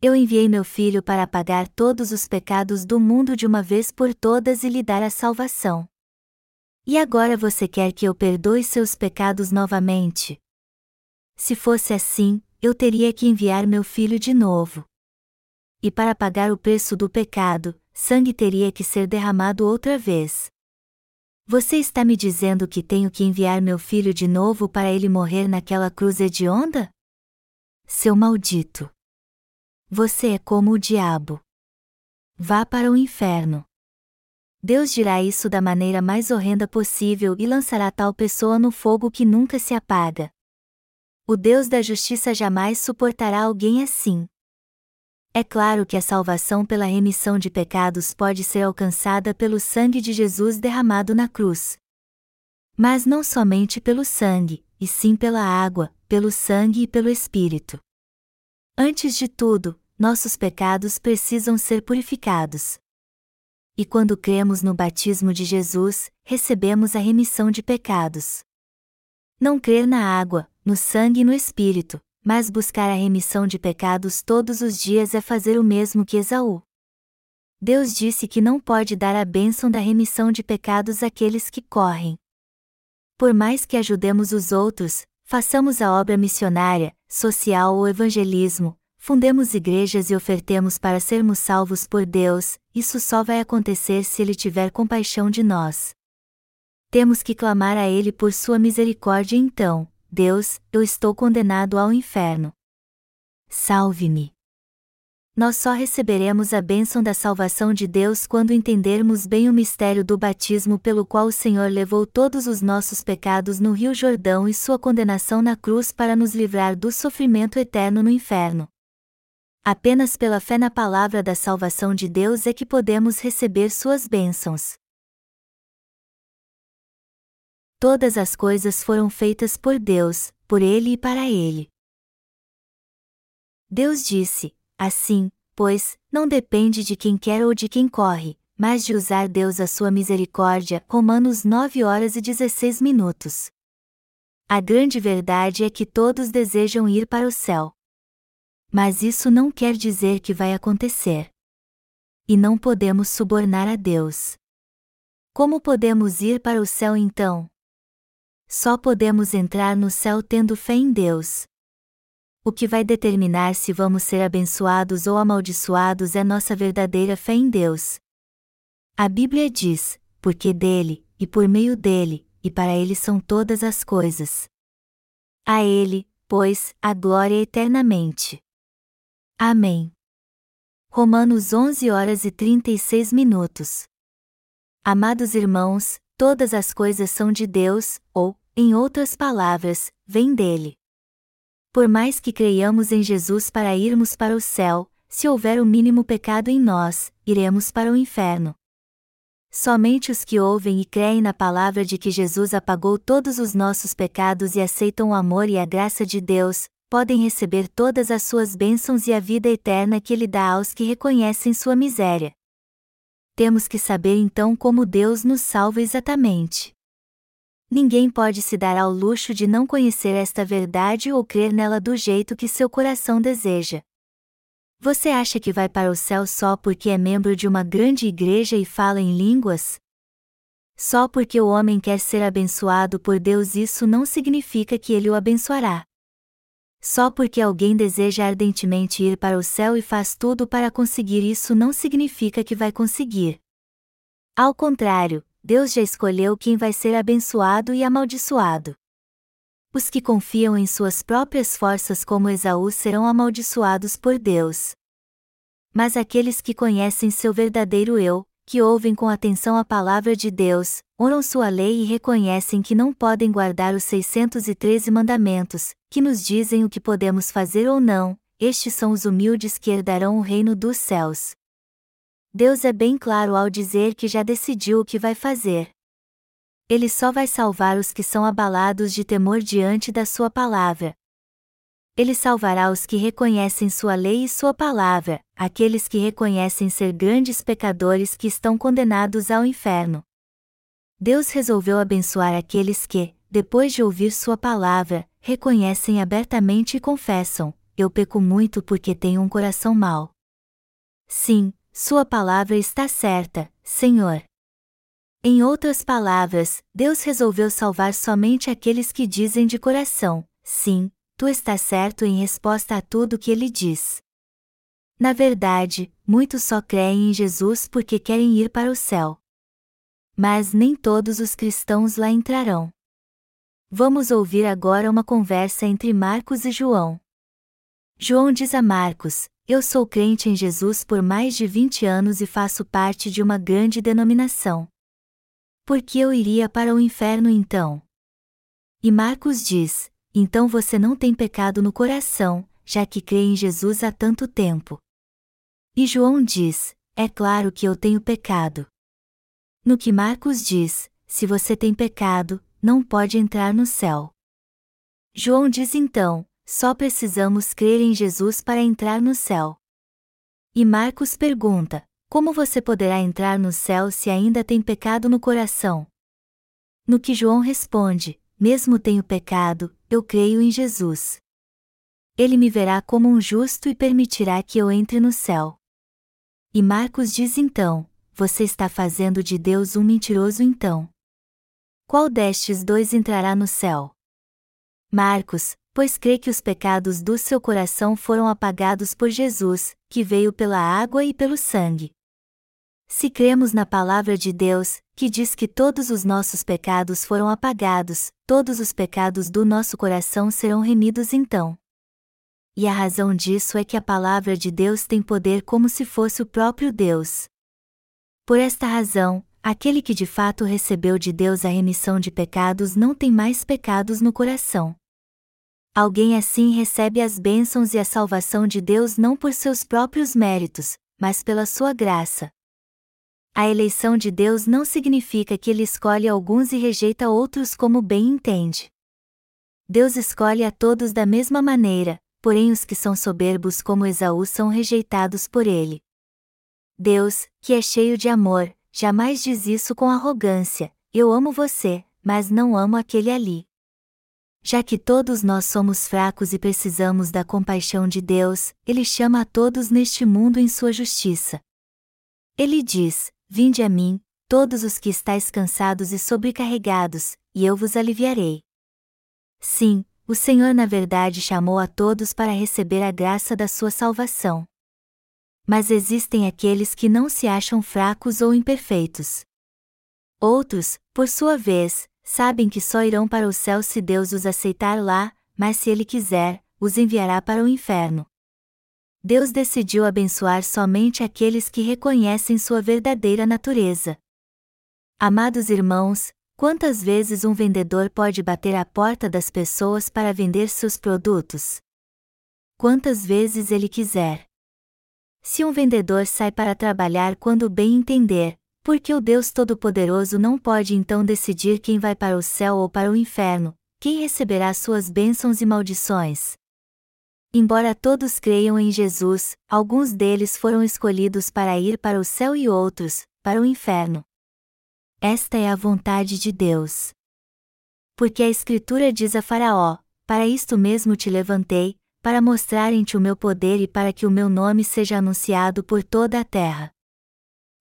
Eu enviei meu filho para apagar todos os pecados do mundo de uma vez por todas e lhe dar a salvação. E agora você quer que eu perdoe seus pecados novamente? Se fosse assim, eu teria que enviar meu filho de novo. E para pagar o preço do pecado, sangue teria que ser derramado outra vez. Você está me dizendo que tenho que enviar meu filho de novo para ele morrer naquela cruz hedionda? Seu maldito! Você é como o diabo. Vá para o inferno. Deus dirá isso da maneira mais horrenda possível e lançará tal pessoa no fogo que nunca se apaga. O Deus da justiça jamais suportará alguém assim. É claro que a salvação pela remissão de pecados pode ser alcançada pelo sangue de Jesus derramado na cruz. Mas não somente pelo sangue, e sim pela água, pelo sangue e pelo Espírito. Antes de tudo, nossos pecados precisam ser purificados. E quando cremos no batismo de Jesus, recebemos a remissão de pecados. Não crer na água, no sangue e no Espírito, mas buscar a remissão de pecados todos os dias é fazer o mesmo que Esaú. Deus disse que não pode dar a bênção da remissão de pecados àqueles que correm. Por mais que ajudemos os outros, façamos a obra missionária, social ou evangelismo, fundemos igrejas e ofertemos para sermos salvos por Deus, isso só vai acontecer se Ele tiver compaixão de nós. Temos que clamar a Ele por Sua misericórdia então, Deus, eu estou condenado ao inferno. Salve-me. Nós só receberemos a bênção da salvação de Deus quando entendermos bem o mistério do batismo pelo qual o Senhor levou todos os nossos pecados no Rio Jordão e sua condenação na cruz para nos livrar do sofrimento eterno no inferno. Apenas pela fé na palavra da salvação de Deus é que podemos receber suas bênçãos. Todas as coisas foram feitas por Deus, por Ele e para Ele. Deus disse: Assim, pois, não depende de quem quer ou de quem corre, mas de usar Deus a sua misericórdia. Romanos 9 horas e 16 minutos. A grande verdade é que todos desejam ir para o céu. Mas isso não quer dizer que vai acontecer. E não podemos subornar a Deus. Como podemos ir para o céu então? Só podemos entrar no céu tendo fé em Deus. O que vai determinar se vamos ser abençoados ou amaldiçoados é nossa verdadeira fé em Deus. A Bíblia diz: porque dele, e por meio dele, e para ele são todas as coisas. A ele, pois, a glória eternamente. Amém. Romanos 11 horas e 36 minutos. Amados irmãos, todas as coisas são de Deus, ou, em outras palavras, vêm dele. Por mais que creiamos em Jesus para irmos para o céu, se houver o mínimo pecado em nós, iremos para o inferno. Somente os que ouvem e creem na palavra de que Jesus apagou todos os nossos pecados e aceitam o amor e a graça de Deus, podem receber todas as suas bênçãos e a vida eterna que Ele dá aos que reconhecem sua miséria temos que saber então como Deus nos salva exatamente. Ninguém pode se dar ao luxo de não conhecer esta verdade ou crer nela do jeito que seu coração deseja. Você acha que vai para o céu só porque é membro de uma grande igreja e fala em línguas? Só porque o homem quer ser abençoado por Deus, isso não significa que ele o abençoará. Só porque alguém deseja ardentemente ir para o céu e faz tudo para conseguir isso não significa que vai conseguir. Ao contrário, Deus já escolheu quem vai ser abençoado e amaldiçoado. Os que confiam em suas próprias forças como Esaú serão amaldiçoados por Deus. Mas aqueles que conhecem seu verdadeiro eu, que ouvem com atenção a palavra de Deus, honram sua lei e reconhecem que não podem guardar os 613 mandamentos, que nos dizem o que podemos fazer ou não, estes são os humildes que herdarão o reino dos céus. Deus é bem claro ao dizer que já decidiu o que vai fazer. Ele só vai salvar os que são abalados de temor diante da sua palavra, ele salvará os que reconhecem sua lei e sua palavra, aqueles que reconhecem ser grandes pecadores que estão condenados ao inferno. Deus resolveu abençoar aqueles que, depois de ouvir sua palavra, reconhecem abertamente e confessam: Eu peco muito porque tenho um coração mau. Sim, sua palavra está certa, Senhor. Em outras palavras, Deus resolveu salvar somente aqueles que dizem de coração: Sim, tu estás certo em resposta a tudo que ele diz. Na verdade, muitos só creem em Jesus porque querem ir para o céu. Mas nem todos os cristãos lá entrarão. Vamos ouvir agora uma conversa entre Marcos e João. João diz a Marcos: Eu sou crente em Jesus por mais de 20 anos e faço parte de uma grande denominação. Por que eu iria para o inferno então? E Marcos diz: então você não tem pecado no coração, já que crê em Jesus há tanto tempo. E João diz: É claro que eu tenho pecado. No que Marcos diz: Se você tem pecado, não pode entrar no céu. João diz então: Só precisamos crer em Jesus para entrar no céu. E Marcos pergunta: Como você poderá entrar no céu se ainda tem pecado no coração? No que João responde: Mesmo tenho pecado, eu creio em Jesus. Ele me verá como um justo e permitirá que eu entre no céu. E Marcos diz então: Você está fazendo de Deus um mentiroso então. Qual destes dois entrará no céu? Marcos, pois crê que os pecados do seu coração foram apagados por Jesus, que veio pela água e pelo sangue. Se cremos na palavra de Deus, que diz que todos os nossos pecados foram apagados, todos os pecados do nosso coração serão remidos então. E a razão disso é que a palavra de Deus tem poder como se fosse o próprio Deus. Por esta razão, aquele que de fato recebeu de Deus a remissão de pecados não tem mais pecados no coração. Alguém assim recebe as bênçãos e a salvação de Deus não por seus próprios méritos, mas pela sua graça. A eleição de Deus não significa que ele escolhe alguns e rejeita outros como bem entende. Deus escolhe a todos da mesma maneira, porém os que são soberbos como Esaú são rejeitados por ele. Deus, que é cheio de amor, jamais diz isso com arrogância: Eu amo você, mas não amo aquele ali. Já que todos nós somos fracos e precisamos da compaixão de Deus, Ele chama a todos neste mundo em sua justiça. Ele diz: Vinde a mim, todos os que estáis cansados e sobrecarregados, e eu vos aliviarei. Sim, o Senhor na verdade chamou a todos para receber a graça da sua salvação. Mas existem aqueles que não se acham fracos ou imperfeitos. Outros, por sua vez, sabem que só irão para o céu se Deus os aceitar lá, mas se Ele quiser, os enviará para o inferno. Deus decidiu abençoar somente aqueles que reconhecem sua verdadeira natureza. Amados irmãos, quantas vezes um vendedor pode bater à porta das pessoas para vender seus produtos? Quantas vezes ele quiser. Se um vendedor sai para trabalhar quando bem entender, porque o Deus Todo-Poderoso não pode então decidir quem vai para o céu ou para o inferno, quem receberá suas bênçãos e maldições. Embora todos creiam em Jesus, alguns deles foram escolhidos para ir para o céu e outros, para o inferno. Esta é a vontade de Deus. Porque a Escritura diz a Faraó: Para isto mesmo te levantei, para mostrar em ti o meu poder e para que o meu nome seja anunciado por toda a terra.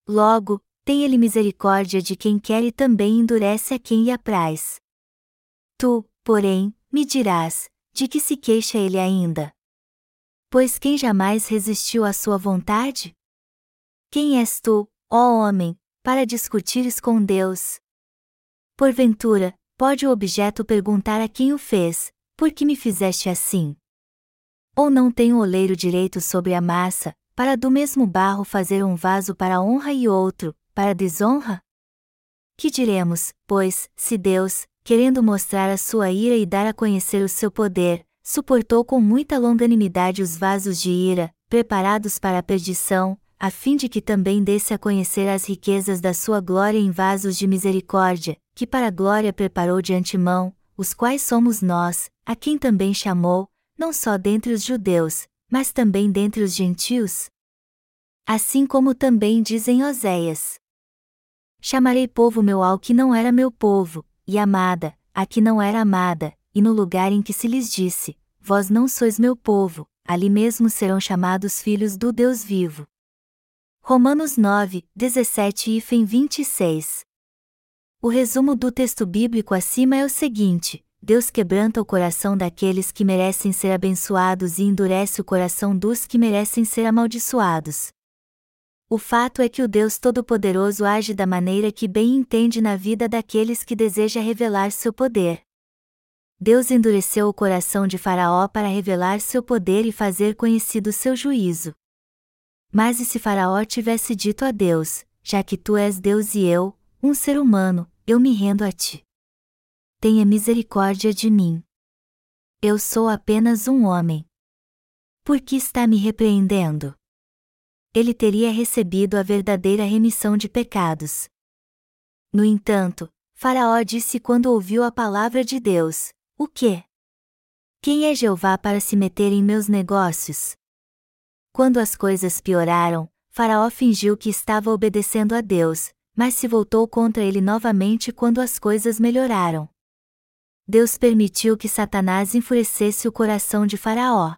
Logo, tem ele misericórdia de quem quer e também endurece a quem lhe apraz. Tu, porém, me dirás, de que se queixa ele ainda? Pois quem jamais resistiu à sua vontade? Quem és tu, ó homem, para discutires com Deus? Porventura, pode o objeto perguntar a quem o fez: Por que me fizeste assim? Ou não tem o oleiro direito sobre a massa, para do mesmo barro fazer um vaso para honra e outro, para desonra? Que diremos, pois, se Deus, querendo mostrar a sua ira e dar a conhecer o seu poder, suportou com muita longanimidade os vasos de ira, preparados para a perdição, a fim de que também desse a conhecer as riquezas da sua glória em vasos de misericórdia, que para a glória preparou de antemão, os quais somos nós, a quem também chamou, não só dentre os judeus, mas também dentre os gentios? Assim como também dizem Oséias. Chamarei povo meu ao que não era meu povo, e amada, a que não era amada, e no lugar em que se lhes disse: Vós não sois meu povo, ali mesmo serão chamados filhos do Deus vivo. Romanos 9, 17 e 26. O resumo do texto bíblico acima é o seguinte: Deus quebranta o coração daqueles que merecem ser abençoados e endurece o coração dos que merecem ser amaldiçoados. O fato é que o Deus Todo-Poderoso age da maneira que bem entende na vida daqueles que deseja revelar seu poder. Deus endureceu o coração de Faraó para revelar seu poder e fazer conhecido seu juízo. Mas e se Faraó tivesse dito a Deus: Já que tu és Deus e eu, um ser humano, eu me rendo a ti. Tenha misericórdia de mim. Eu sou apenas um homem. Por que está me repreendendo? ele teria recebido a verdadeira remissão de pecados. No entanto, Faraó disse quando ouviu a palavra de Deus: O quê? Quem é Jeová para se meter em meus negócios? Quando as coisas pioraram, Faraó fingiu que estava obedecendo a Deus, mas se voltou contra ele novamente quando as coisas melhoraram. Deus permitiu que Satanás enfurecesse o coração de Faraó.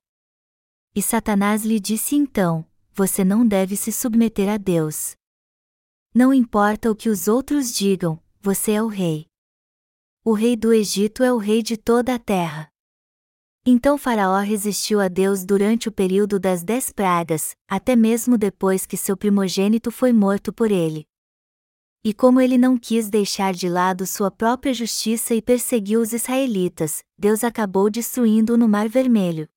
E Satanás lhe disse então: Você não deve se submeter a Deus. Não importa o que os outros digam, você é o rei. O rei do Egito é o rei de toda a terra. Então Faraó resistiu a Deus durante o período das dez pragas, até mesmo depois que seu primogênito foi morto por ele. E como ele não quis deixar de lado sua própria justiça e perseguiu os israelitas, Deus acabou destruindo-o no Mar Vermelho.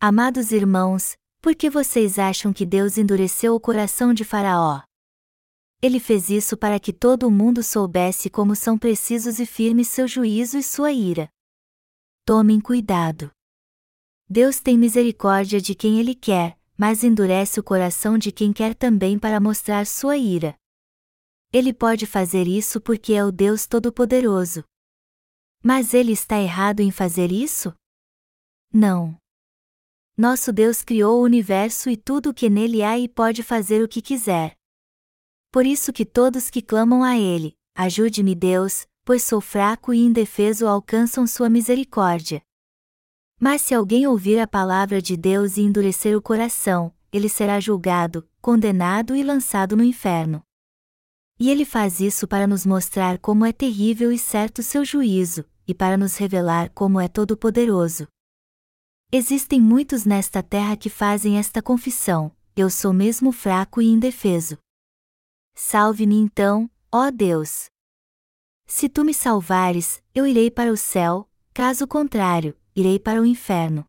Amados irmãos, por que vocês acham que Deus endureceu o coração de Faraó? Ele fez isso para que todo o mundo soubesse como são precisos e firmes seu juízo e sua ira. Tomem cuidado. Deus tem misericórdia de quem Ele quer, mas endurece o coração de quem quer também para mostrar sua ira. Ele pode fazer isso porque é o Deus Todo-Poderoso. Mas ele está errado em fazer isso? Não. Nosso Deus criou o universo e tudo o que nele há e pode fazer o que quiser. Por isso que todos que clamam a Ele, ajude-me Deus, pois sou fraco e indefeso alcançam sua misericórdia. Mas se alguém ouvir a palavra de Deus e endurecer o coração, ele será julgado, condenado e lançado no inferno. E ele faz isso para nos mostrar como é terrível e certo seu juízo, e para nos revelar como é todo-poderoso. Existem muitos nesta terra que fazem esta confissão: eu sou mesmo fraco e indefeso. Salve-me então, ó Deus! Se tu me salvares, eu irei para o céu, caso contrário, irei para o inferno.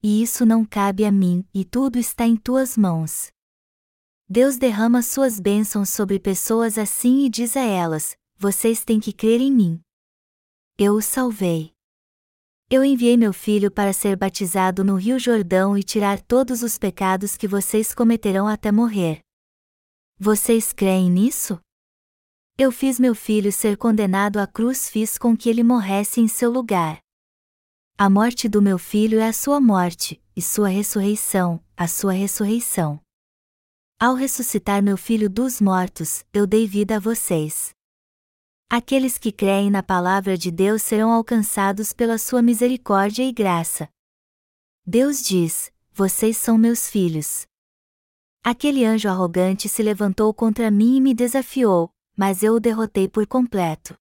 E isso não cabe a mim, e tudo está em tuas mãos. Deus derrama suas bênçãos sobre pessoas assim e diz a elas: Vocês têm que crer em mim. Eu o salvei. Eu enviei meu filho para ser batizado no Rio Jordão e tirar todos os pecados que vocês cometerão até morrer. Vocês creem nisso? Eu fiz meu filho ser condenado à cruz, fiz com que ele morresse em seu lugar. A morte do meu filho é a sua morte, e sua ressurreição, a sua ressurreição. Ao ressuscitar meu filho dos mortos, eu dei vida a vocês. Aqueles que creem na palavra de Deus serão alcançados pela sua misericórdia e graça. Deus diz: Vocês são meus filhos. Aquele anjo arrogante se levantou contra mim e me desafiou, mas eu o derrotei por completo.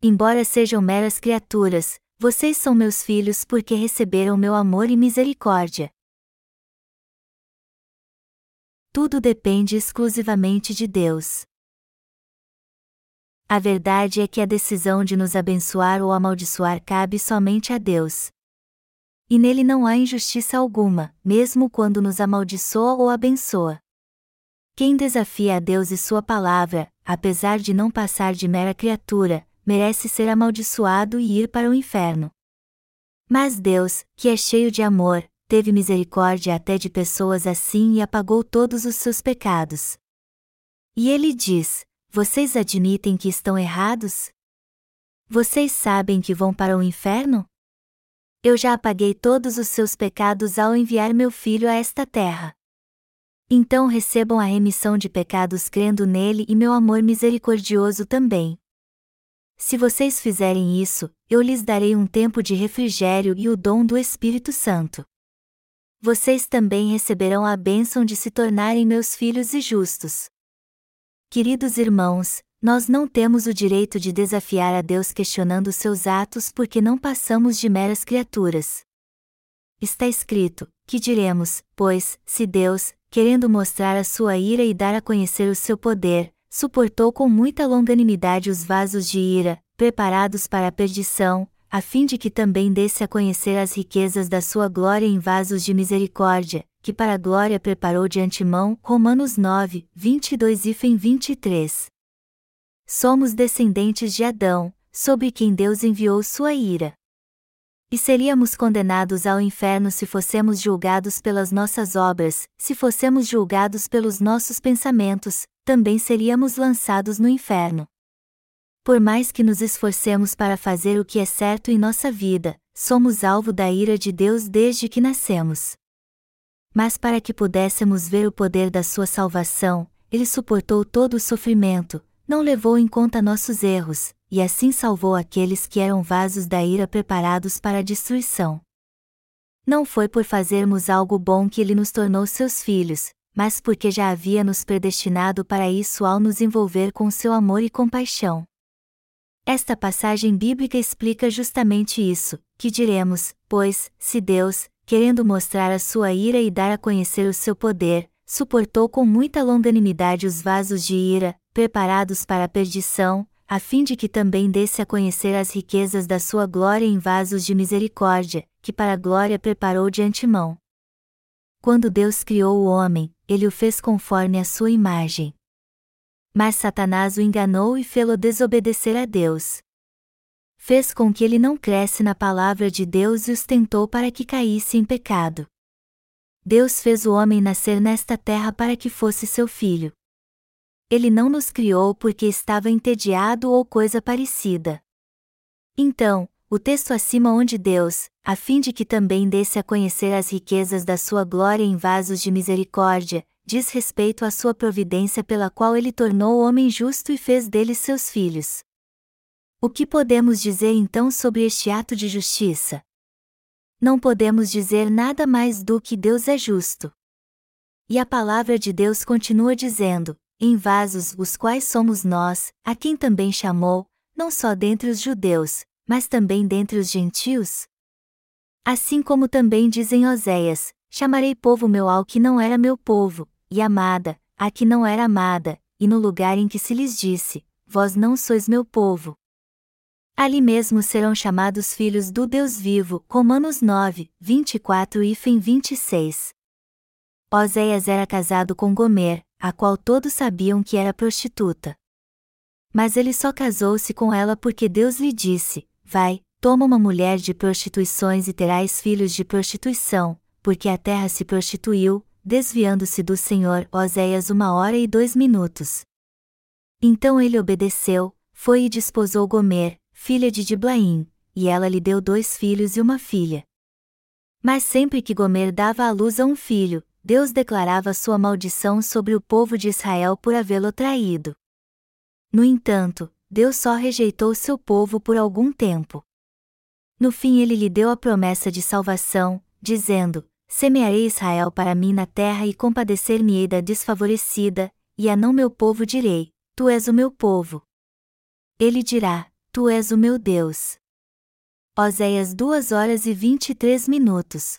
Embora sejam meras criaturas, vocês são meus filhos porque receberam meu amor e misericórdia. Tudo depende exclusivamente de Deus. A verdade é que a decisão de nos abençoar ou amaldiçoar cabe somente a Deus, e nele não há injustiça alguma, mesmo quando nos amaldiçoa ou abençoa. Quem desafia a Deus e Sua palavra, apesar de não passar de mera criatura, merece ser amaldiçoado e ir para o inferno. Mas Deus, que é cheio de amor, teve misericórdia até de pessoas assim e apagou todos os seus pecados. E ele diz: Vocês admitem que estão errados? Vocês sabem que vão para o inferno? Eu já apaguei todos os seus pecados ao enviar meu filho a esta terra. Então recebam a remissão de pecados crendo nele e meu amor misericordioso também. Se vocês fizerem isso, eu lhes darei um tempo de refrigério e o dom do Espírito Santo. Vocês também receberão a bênção de se tornarem meus filhos e justos. Queridos irmãos, nós não temos o direito de desafiar a Deus questionando seus atos porque não passamos de meras criaturas. Está escrito: que diremos, pois, se Deus, querendo mostrar a sua ira e dar a conhecer o seu poder, suportou com muita longanimidade os vasos de ira, preparados para a perdição, a fim de que também desse a conhecer as riquezas da sua glória em vasos de misericórdia, que para a glória preparou de antemão. Romanos 9, 22 e 23. Somos descendentes de Adão, sobre quem Deus enviou sua ira. E seríamos condenados ao inferno se fossemos julgados pelas nossas obras, se fossemos julgados pelos nossos pensamentos, também seríamos lançados no inferno. Por mais que nos esforcemos para fazer o que é certo em nossa vida, somos alvo da ira de Deus desde que nascemos. Mas para que pudéssemos ver o poder da sua salvação, ele suportou todo o sofrimento, não levou em conta nossos erros, e assim salvou aqueles que eram vasos da ira preparados para a destruição. Não foi por fazermos algo bom que ele nos tornou seus filhos, mas porque já havia nos predestinado para isso ao nos envolver com seu amor e compaixão. Esta passagem bíblica explica justamente isso, que diremos, pois, se Deus, querendo mostrar a sua ira e dar a conhecer o seu poder, suportou com muita longanimidade os vasos de ira, preparados para a perdição, a fim de que também desse a conhecer as riquezas da sua glória em vasos de misericórdia, que para a glória preparou de antemão. Quando Deus criou o homem, ele o fez conforme a sua imagem. Mas Satanás o enganou e fê-lo desobedecer a Deus. Fez com que ele não cresce na palavra de Deus e os tentou para que caísse em pecado. Deus fez o homem nascer nesta terra para que fosse seu filho. Ele não nos criou porque estava entediado ou coisa parecida. Então, o texto acima onde Deus, a fim de que também desse a conhecer as riquezas da sua glória em vasos de misericórdia, diz respeito à sua providência pela qual ele tornou o homem justo e fez deles seus filhos. O que podemos dizer então sobre este ato de justiça? Não podemos dizer nada mais do que Deus é justo. E a palavra de Deus continua dizendo: em vasos os quais somos nós, a quem também chamou, não só dentre os judeus, mas também dentre os gentios? Assim como também dizem Oséias: Chamarei povo meu ao que não era meu povo, e amada, a que não era amada, e no lugar em que se lhes disse: Vós não sois meu povo. Ali mesmo serão chamados filhos do Deus vivo, Romanos 9, 24 e 26. Oséias era casado com Gomer, a qual todos sabiam que era prostituta. Mas ele só casou-se com ela porque Deus lhe disse: Vai, toma uma mulher de prostituições e terás filhos de prostituição, porque a terra se prostituiu, desviando-se do Senhor. Oséias uma hora e dois minutos. Então ele obedeceu, foi e desposou Gomer, filha de Diblaim, e ela lhe deu dois filhos e uma filha. Mas sempre que Gomer dava à luz a um filho, Deus declarava sua maldição sobre o povo de Israel por havê-lo traído. No entanto, Deus só rejeitou seu povo por algum tempo. No fim, ele lhe deu a promessa de salvação, dizendo: Semearei Israel para mim na terra e compadecer-me-ei da desfavorecida, e a não meu povo direi: Tu és o meu povo. Ele dirá: Tu és o meu Deus. Oséias 2 horas e 23 minutos.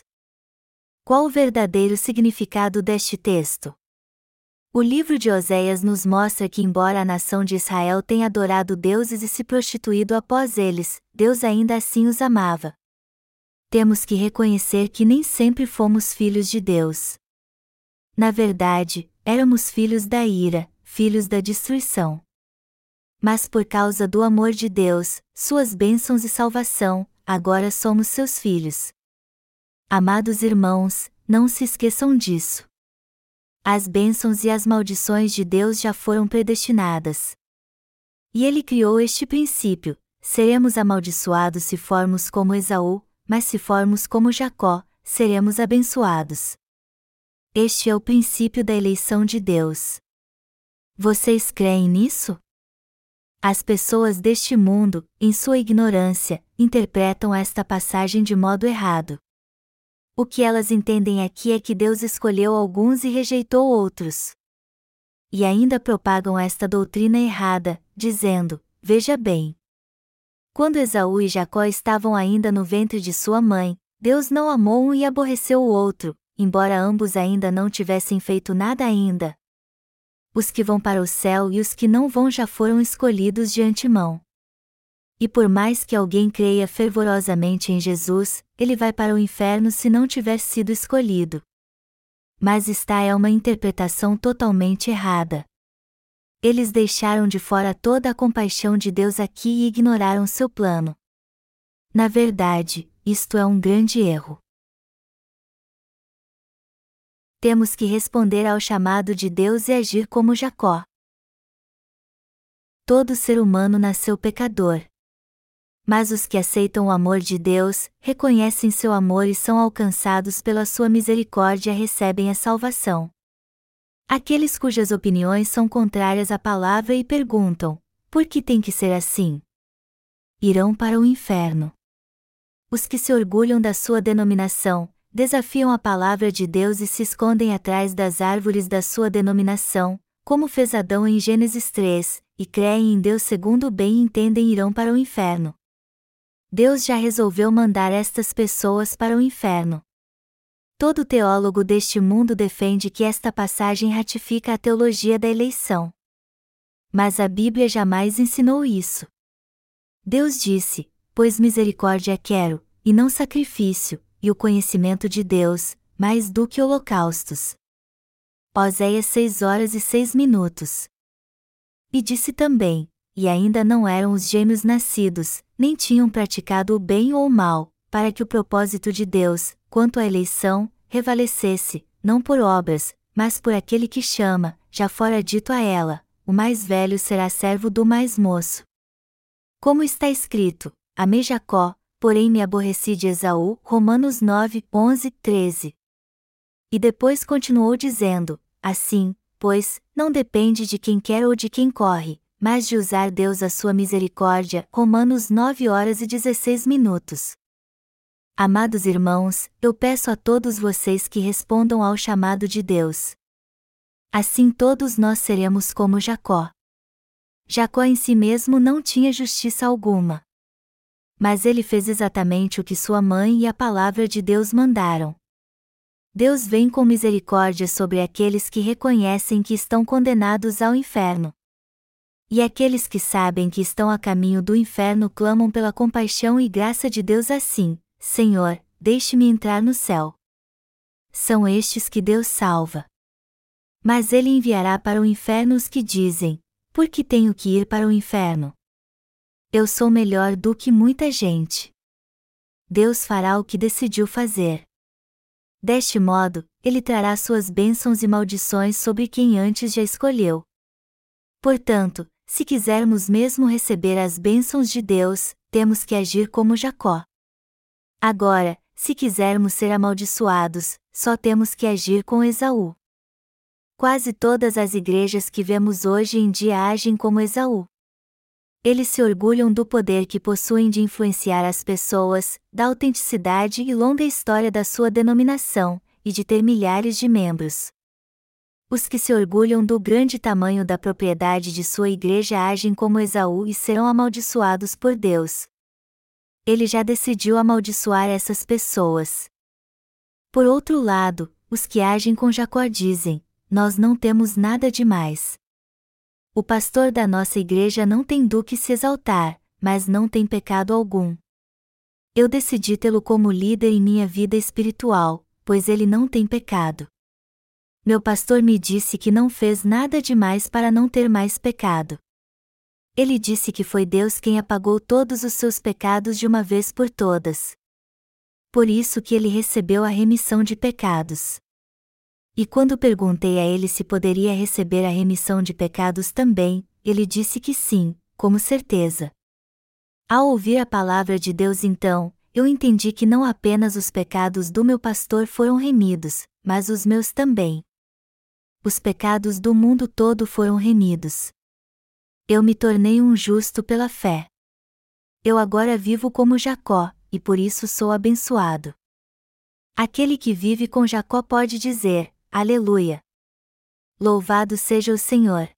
Qual o verdadeiro significado deste texto? O livro de Oséias nos mostra que, embora a nação de Israel tenha adorado deuses e se prostituído após eles, Deus ainda assim os amava. Temos que reconhecer que nem sempre fomos filhos de Deus. Na verdade, éramos filhos da ira, filhos da destruição. Mas por causa do amor de Deus, suas bênçãos e salvação, agora somos seus filhos. Amados irmãos, não se esqueçam disso. As bênçãos e as maldições de Deus já foram predestinadas. E ele criou este princípio: seremos amaldiçoados se formos como Esaú, mas se formos como Jacó, seremos abençoados. Este é o princípio da eleição de Deus. Vocês creem nisso? As pessoas deste mundo, em sua ignorância, interpretam esta passagem de modo errado. O que elas entendem aqui é que Deus escolheu alguns e rejeitou outros. E ainda propagam esta doutrina errada, dizendo: Veja bem. Quando Esaú e Jacó estavam ainda no ventre de sua mãe, Deus não amou um e aborreceu o outro, embora ambos ainda não tivessem feito nada ainda. Os que vão para o céu e os que não vão já foram escolhidos de antemão. E por mais que alguém creia fervorosamente em Jesus, ele vai para o inferno se não tiver sido escolhido. Mas esta é uma interpretação totalmente errada. Eles deixaram de fora toda a compaixão de Deus aqui e ignoraram seu plano. Na verdade, isto é um grande erro. Temos que responder ao chamado de Deus e agir como Jacó. Todo ser humano nasceu pecador. Mas os que aceitam o amor de Deus, reconhecem seu amor e são alcançados pela sua misericórdia recebem a salvação. Aqueles cujas opiniões são contrárias à palavra e perguntam: por que tem que ser assim? Irão para o inferno. Os que se orgulham da sua denominação, desafiam a palavra de Deus e se escondem atrás das árvores da sua denominação, como fez Adão em Gênesis 3, e creem em Deus segundo o bem entendem irão para o inferno. Deus já resolveu mandar estas pessoas para o inferno. Todo teólogo deste mundo defende que esta passagem ratifica a teologia da eleição. Mas a Bíblia jamais ensinou isso. Deus disse: Pois misericórdia quero, e não sacrifício, e o conhecimento de Deus, mais do que holocaustos. Oséias 6 horas e 6 minutos. E disse também: E ainda não eram os gêmeos nascidos, nem tinham praticado o bem ou o mal, para que o propósito de Deus, quanto à eleição, revalecesse, não por obras, mas por aquele que chama, já fora dito a ela: o mais velho será servo do mais moço. Como está escrito: Amei Jacó, porém me aborreci de Esaú. Romanos 9, 11, 13. E depois continuou dizendo: Assim, pois, não depende de quem quer ou de quem corre, mas de usar Deus a sua misericórdia. Romanos 9 horas e 16 minutos. Amados irmãos, eu peço a todos vocês que respondam ao chamado de Deus. Assim todos nós seremos como Jacó. Jacó em si mesmo não tinha justiça alguma. Mas ele fez exatamente o que sua mãe e a palavra de Deus mandaram. Deus vem com misericórdia sobre aqueles que reconhecem que estão condenados ao inferno. E aqueles que sabem que estão a caminho do inferno clamam pela compaixão e graça de Deus assim: Senhor, deixe-me entrar no céu. São estes que Deus salva. Mas ele enviará para o inferno os que dizem: Por que tenho que ir para o inferno? Eu sou melhor do que muita gente. Deus fará o que decidiu fazer. Deste modo, ele trará suas bênçãos e maldições sobre quem antes já escolheu. Portanto, se quisermos mesmo receber as bênçãos de Deus, temos que agir como Jacó. Agora, se quisermos ser amaldiçoados, só temos que agir com Esaú. Quase todas as igrejas que vemos hoje em dia agem como Esaú. Eles se orgulham do poder que possuem de influenciar as pessoas, da autenticidade e longa história da sua denominação, e de ter milhares de membros. Os que se orgulham do grande tamanho da propriedade de sua igreja agem como Esaú e serão amaldiçoados por Deus, ele já decidiu amaldiçoar essas pessoas. Por outro lado, os que agem com Jacó dizem: Nós não temos nada demais. O pastor da nossa igreja não tem do que se exaltar, mas não tem pecado algum. Eu decidi tê-lo como líder em minha vida espiritual, pois ele não tem pecado. Meu pastor me disse que não fez nada demais para não ter mais pecado. Ele disse que foi Deus quem apagou todos os seus pecados de uma vez por todas. Por isso que ele recebeu a remissão de pecados. E quando perguntei a ele se poderia receber a remissão de pecados também, ele disse que sim, como certeza. Ao ouvir a palavra de Deus então, eu entendi que não apenas os pecados do meu pastor foram remidos, mas os meus também. Os pecados do mundo todo foram remidos eu me tornei um justo pela fé. Eu agora vivo como Jacó, e por isso sou abençoado. Aquele que vive com Jacó pode dizer: Aleluia! Louvado seja o Senhor!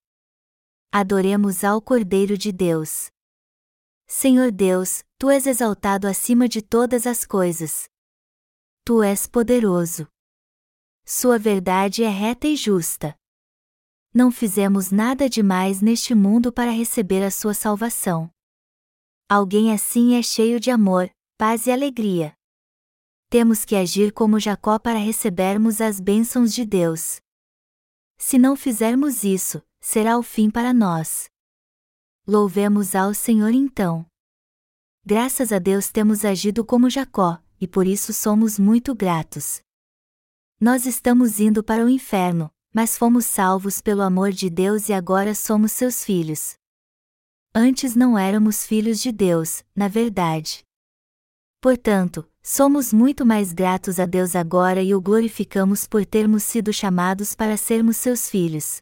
Adoremos ao Cordeiro de Deus. Senhor Deus, tu és exaltado acima de todas as coisas. Tu és poderoso. Sua verdade é reta e justa não fizemos nada demais neste mundo para receber a sua salvação. Alguém assim é cheio de amor, paz e alegria. Temos que agir como Jacó para recebermos as bênçãos de Deus. Se não fizermos isso, será o fim para nós. Louvemos ao Senhor então. Graças a Deus temos agido como Jacó, e por isso somos muito gratos. Nós estamos indo para o inferno, mas fomos salvos pelo amor de Deus e agora somos seus filhos. Antes não éramos filhos de Deus, na verdade. Portanto, somos muito mais gratos a Deus agora e o glorificamos por termos sido chamados para sermos seus filhos.